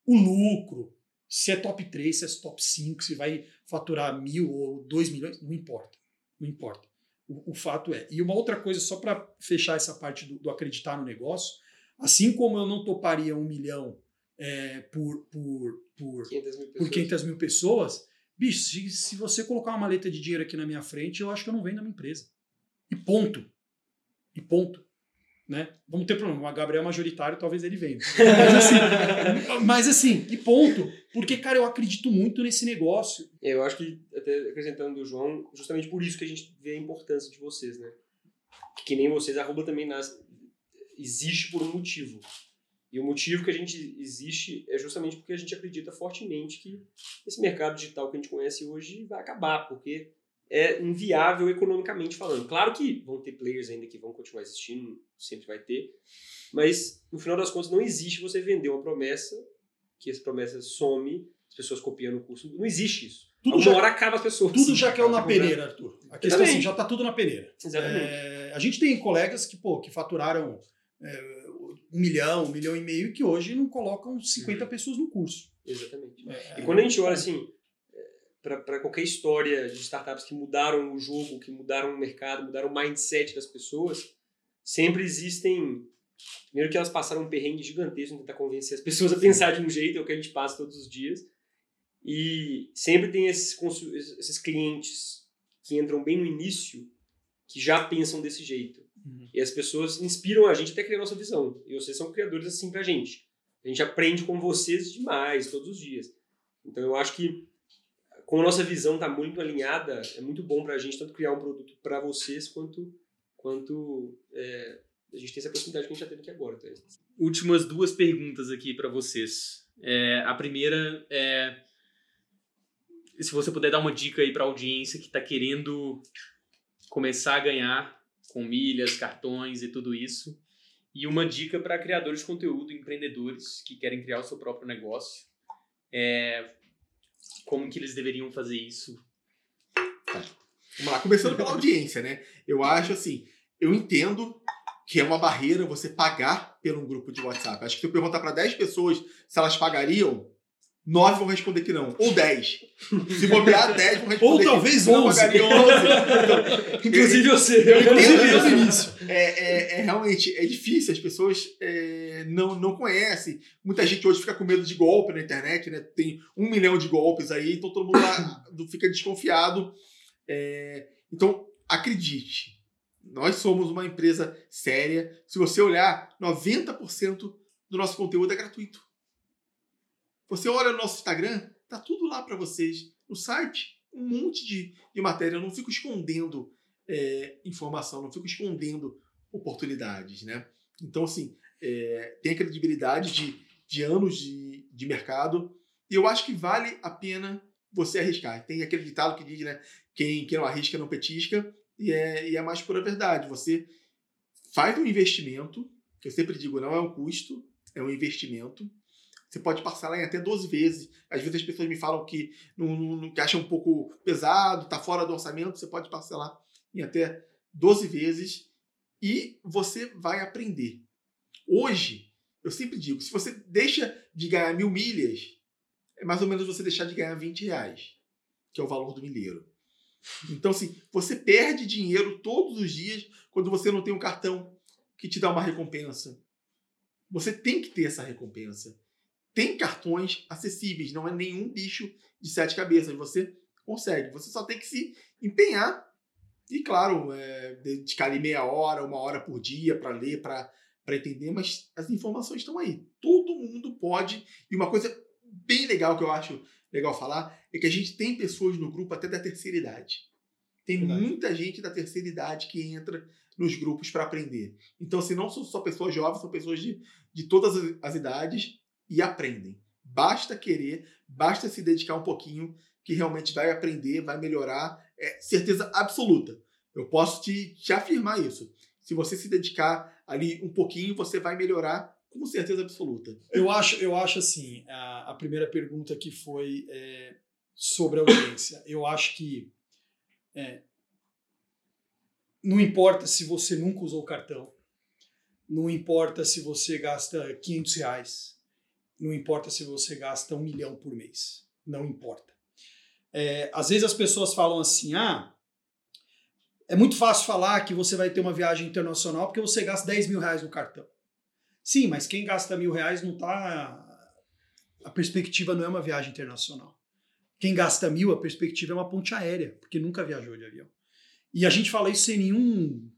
O lucro, Se é top 3, se é top 5, se vai faturar mil ou dois milhões, não importa. Não importa. O, o fato é. E uma outra coisa, só para fechar essa parte do, do, acreditar no negócio, assim como eu não toparia um milhão é, por, por, por, 500 mil por 500 mil pessoas, bicho, se, se você colocar uma maleta de dinheiro aqui na minha frente, eu acho que eu não vendo a minha empresa. E ponto. E ponto. Né? Vamos ter problema. O Gabriel é majoritário, talvez ele venha. <laughs> Mas assim, mas assim, e ponto. Porque, cara, eu acredito muito nesse negócio. Eu acho que, até acrescentando o João, justamente por isso que a gente vê a importância de vocês, né? Que, que nem vocês, a Arroba também nasce, existe por um motivo. E o motivo que a gente existe é justamente porque a gente acredita fortemente que esse mercado digital que a gente conhece hoje vai acabar, porque é inviável economicamente falando. Claro que vão ter players ainda que vão continuar existindo, sempre vai ter, mas no final das contas não existe você vender uma promessa que essa promessa some, as pessoas copiando o curso. Não existe isso. Tudo Uma já, hora acaba as pessoas. Tudo já caiu na peneira, Arthur. A questão é assim, já está tudo na peneira. Exatamente. É, a gente tem colegas que, pô, que faturaram é, um milhão, um milhão e meio que hoje não colocam 50 uhum. pessoas no curso. Exatamente. É, e quando a gente olha assim, para qualquer história de startups que mudaram o jogo, que mudaram o mercado, mudaram o mindset das pessoas, sempre existem. Primeiro que elas passaram um perrengue gigantesco em tentar convencer as pessoas a pensar de um jeito, é o que a gente passa todos os dias. E sempre tem esses, esses clientes que entram bem no início que já pensam desse jeito. Uhum. E as pessoas inspiram a gente até criar a nossa visão. E vocês são criadores assim pra gente. A gente aprende com vocês demais, todos os dias. Então eu acho que como a nossa visão está muito alinhada, é muito bom para a gente tanto criar um produto para vocês quanto, quanto é, a gente tem essa possibilidade que a gente já teve aqui agora. Tá? Últimas duas perguntas aqui para vocês. É, a primeira é se você puder dar uma dica aí para a audiência que está querendo começar a ganhar com milhas, cartões e tudo isso. E uma dica para criadores de conteúdo, empreendedores que querem criar o seu próprio negócio. É, como que eles deveriam fazer isso? Tá. Vamos lá, começando pela audiência, né? Eu acho assim, eu entendo que é uma barreira você pagar pelo um grupo de WhatsApp. Acho que se eu perguntar para 10 pessoas se elas pagariam, 9 vão responder que não. Ou 10. Se bobear, <laughs> 10 vão responder Ou talvez que 11. Pagariam 11. Então, Inclusive você. Eu entendo isso. É, é, é, realmente é difícil, as pessoas é, não, não conhecem. Muita gente hoje fica com medo de golpe na internet, né? Tem um milhão de golpes aí, então todo mundo <coughs> lá fica desconfiado. É, então, acredite, nós somos uma empresa séria. Se você olhar, 90% do nosso conteúdo é gratuito. Você olha no nosso Instagram, tá tudo lá para vocês. No site, um monte de, de matéria. Eu não fico escondendo é, informação, não fico escondendo oportunidades, né? Então, assim, é, tem a credibilidade de, de anos de, de mercado e eu acho que vale a pena você arriscar. Tem aquele ditado que diz, né? Quem, quem não arrisca não petisca e é, e é mais pura verdade. Você faz um investimento, que eu sempre digo, não é um custo, é um investimento você pode parcelar em até 12 vezes. Às vezes as pessoas me falam que, não, não, que acham um pouco pesado, está fora do orçamento. Você pode parcelar em até 12 vezes e você vai aprender. Hoje, eu sempre digo, se você deixa de ganhar mil milhas, é mais ou menos você deixar de ganhar 20 reais, que é o valor do milheiro. Então, assim, você perde dinheiro todos os dias quando você não tem um cartão que te dá uma recompensa. Você tem que ter essa recompensa tem cartões acessíveis, não é nenhum bicho de sete cabeças. Você consegue, você só tem que se empenhar e, claro, é, dedicar ali meia hora, uma hora por dia para ler, para entender, mas as informações estão aí. Todo mundo pode. E uma coisa bem legal que eu acho legal falar é que a gente tem pessoas no grupo até da terceira idade. Tem Verdade. muita gente da terceira idade que entra nos grupos para aprender. Então, assim, não são só pessoas jovens, são pessoas de, de todas as idades e aprendem. Basta querer, basta se dedicar um pouquinho, que realmente vai aprender, vai melhorar. É certeza absoluta. Eu posso te, te afirmar isso. Se você se dedicar ali um pouquinho, você vai melhorar com certeza absoluta. Eu acho, eu acho assim, a, a primeira pergunta que foi é, sobre a audiência. Eu acho que é, não importa se você nunca usou cartão, não importa se você gasta 500 reais, não importa se você gasta um milhão por mês. Não importa. É, às vezes as pessoas falam assim: ah, é muito fácil falar que você vai ter uma viagem internacional porque você gasta 10 mil reais no cartão. Sim, mas quem gasta mil reais não tá. A perspectiva não é uma viagem internacional. Quem gasta mil, a perspectiva é uma ponte aérea, porque nunca viajou de avião. E a gente fala isso sem nenhum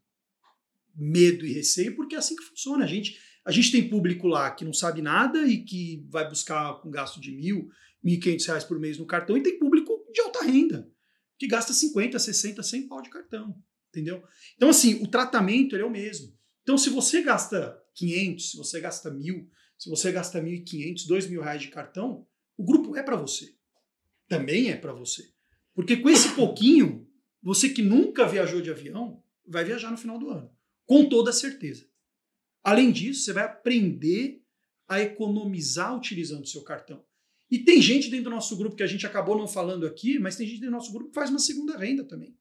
medo e receio, porque é assim que funciona. A gente, a gente tem público lá que não sabe nada e que vai buscar um gasto de mil, mil e quinhentos reais por mês no cartão, e tem público de alta renda, que gasta 50, 60, 100 pau de cartão, entendeu? Então, assim, o tratamento é o mesmo. Então, se você gasta 500, se você gasta mil, se você gasta 1.500, 2 mil reais de cartão, o grupo é para você. Também é para você. Porque com esse pouquinho, você que nunca viajou de avião, vai viajar no final do ano. Com toda certeza. Além disso, você vai aprender a economizar utilizando o seu cartão. E tem gente dentro do nosso grupo que a gente acabou não falando aqui, mas tem gente dentro do nosso grupo que faz uma segunda renda também.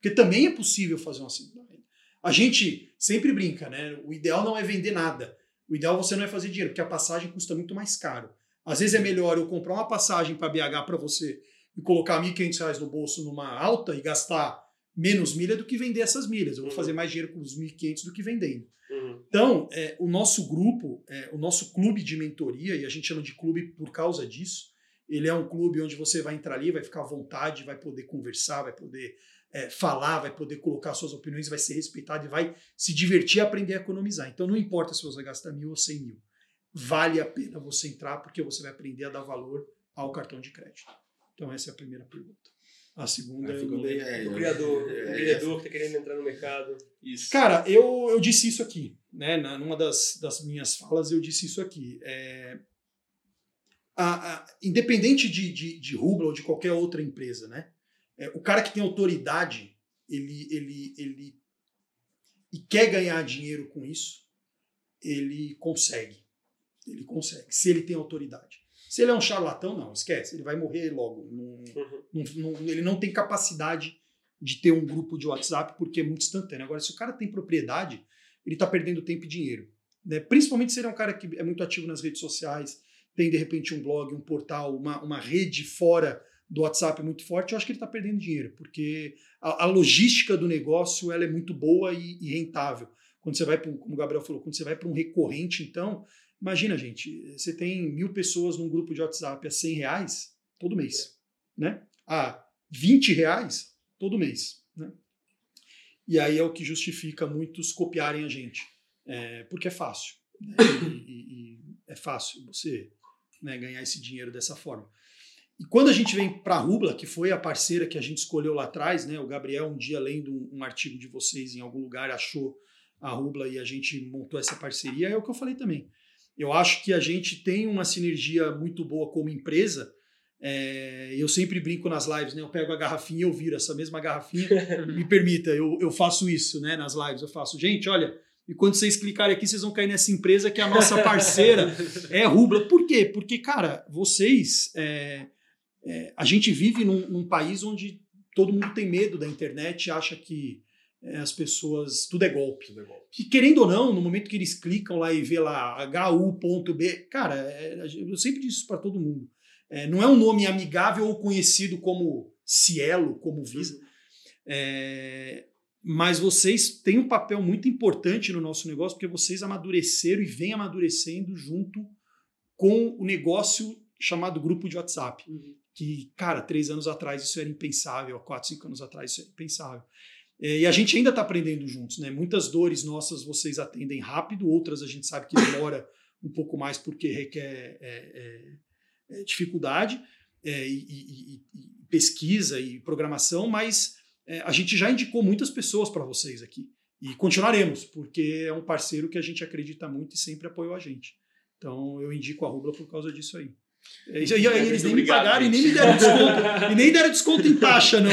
Porque também é possível fazer uma segunda renda. A gente sempre brinca, né? O ideal não é vender nada. O ideal você não é fazer dinheiro, porque a passagem custa muito mais caro. Às vezes é melhor eu comprar uma passagem para BH para você e colocar R$ 1.500 no bolso numa alta e gastar menos milha do que vender essas milhas. Eu vou uhum. fazer mais dinheiro com os 1.500 do que vendendo. Uhum. Então, é, o nosso grupo, é, o nosso clube de mentoria, e a gente chama de clube por causa disso, ele é um clube onde você vai entrar ali, vai ficar à vontade, vai poder conversar, vai poder é, falar, vai poder colocar suas opiniões, vai ser respeitado e vai se divertir e aprender a economizar. Então não importa se você gasta mil ou cem mil. Vale a pena você entrar porque você vai aprender a dar valor ao cartão de crédito. Então essa é a primeira pergunta. A segunda, a segunda é, é, o criador, é, o criador que está querendo entrar no mercado. Isso. Cara, eu, eu disse isso aqui, né? Numa das, das minhas falas eu disse isso aqui. É, a, a, independente de, de, de Rubla ou de qualquer outra empresa, né? É, o cara que tem autoridade, ele, ele, ele e quer ganhar dinheiro com isso, ele consegue. Ele consegue, se ele tem autoridade. Se ele é um charlatão, não, esquece, ele vai morrer logo. Não, uhum. não, não, ele não tem capacidade de ter um grupo de WhatsApp porque é muito instantâneo. Agora, se o cara tem propriedade, ele está perdendo tempo e dinheiro. Né? Principalmente se ele é um cara que é muito ativo nas redes sociais, tem de repente um blog, um portal, uma, uma rede fora do WhatsApp muito forte, eu acho que ele está perdendo dinheiro, porque a, a, logística do negócio ela é muito boa e, e rentável. Quando você vai para, como o Gabriel falou, quando você vai para um recorrente, então, imagina, gente, você tem mil pessoas num grupo de WhatsApp a 100 reais todo mês, né? A 20 reais todo mês, né? E aí é o que justifica muitos copiarem a gente, é, porque é fácil. Né? E, e, e é fácil você né, ganhar esse dinheiro dessa forma. E quando a gente vem para a Rubla, que foi a parceira que a gente escolheu lá atrás, né? O Gabriel, um dia lendo um, um artigo de vocês em algum lugar, achou a Rubla e a gente montou essa parceria, é o que eu falei também. Eu acho que a gente tem uma sinergia muito boa como empresa. É, eu sempre brinco nas lives, né? Eu pego a garrafinha e eu viro essa mesma garrafinha. <laughs> me permita, eu, eu faço isso, né? Nas lives eu faço, gente, olha, e quando vocês clicarem aqui, vocês vão cair nessa empresa que é a nossa parceira, <laughs> é Rubla. Por quê? Porque, cara, vocês. É, é, a gente vive num, num, país onde todo mundo tem medo da internet, acha que as pessoas. Tudo é golpe. Tudo é golpe. E querendo ou não, no momento que eles clicam lá e vê lá hu.b, cara, é, eu sempre disse isso para todo mundo. É, não é um nome amigável ou conhecido como Cielo, como Visa. Uhum. É, mas vocês têm um papel muito importante no nosso negócio, porque vocês amadureceram e vêm amadurecendo junto com o negócio chamado grupo de WhatsApp. Uhum que, cara, três anos atrás isso era impensável, quatro, cinco anos atrás isso era impensável. É, e a gente ainda está aprendendo juntos, né? Muitas dores nossas vocês atendem rápido, outras a gente sabe que demora um pouco mais porque requer é, é, é dificuldade é, e, e, e, pesquisa e programação, mas é, a gente já indicou muitas pessoas para vocês aqui e continuaremos, porque é um parceiro que a gente acredita muito e sempre apoiou a gente. Então eu indico a Rubla por causa disso aí. E, e, eles nem obrigado, me pagaram gente. e nem me deram desconto. <laughs> e nem deram desconto em taxa, não.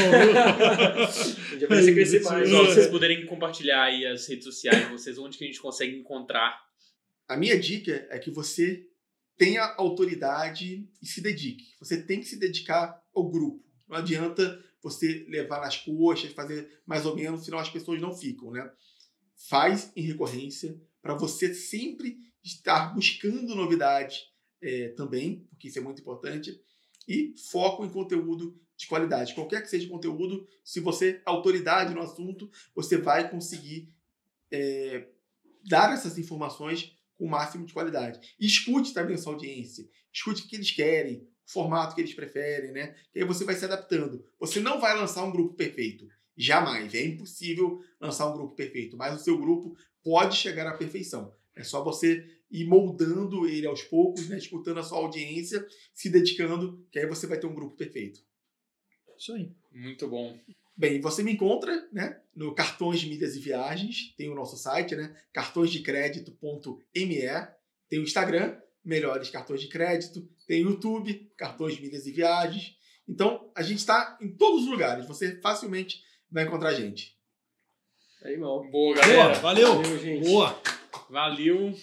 Já vai crescer mais. Vocês poderem compartilhar aí as redes sociais de vocês, onde que a gente consegue encontrar. A minha dica é que você tenha autoridade e se dedique. Você tem que se dedicar ao grupo. Não adianta você levar nas coxas, fazer mais ou menos, senão as pessoas não ficam, né? Faz em recorrência para você sempre estar buscando novidades, é, também, porque isso é muito importante. E foco em conteúdo de qualidade. Qualquer que seja o conteúdo, se você é autoridade no assunto, você vai conseguir é, dar essas informações com o máximo de qualidade. E escute também a sua audiência. Escute o que eles querem, o formato que eles preferem, né? Que aí você vai se adaptando. Você não vai lançar um grupo perfeito. Jamais. É impossível lançar um grupo perfeito. Mas o seu grupo pode chegar à perfeição. É só você ir moldando ele aos poucos, né? escutando a sua audiência, se dedicando, que aí você vai ter um grupo perfeito. Isso aí. Muito bom. Bem, você me encontra né, no Cartões, Milhas e Viagens, tem o nosso site, né, cartõesdecrédito.me, tem o Instagram, Melhores Cartões de Crédito, tem o YouTube, Cartões, Milhas e Viagens. Então, a gente está em todos os lugares, você facilmente vai encontrar a gente. Aí, mal. Boa, galera. Boa, valeu. Valeu, gente. Boa. Valeu.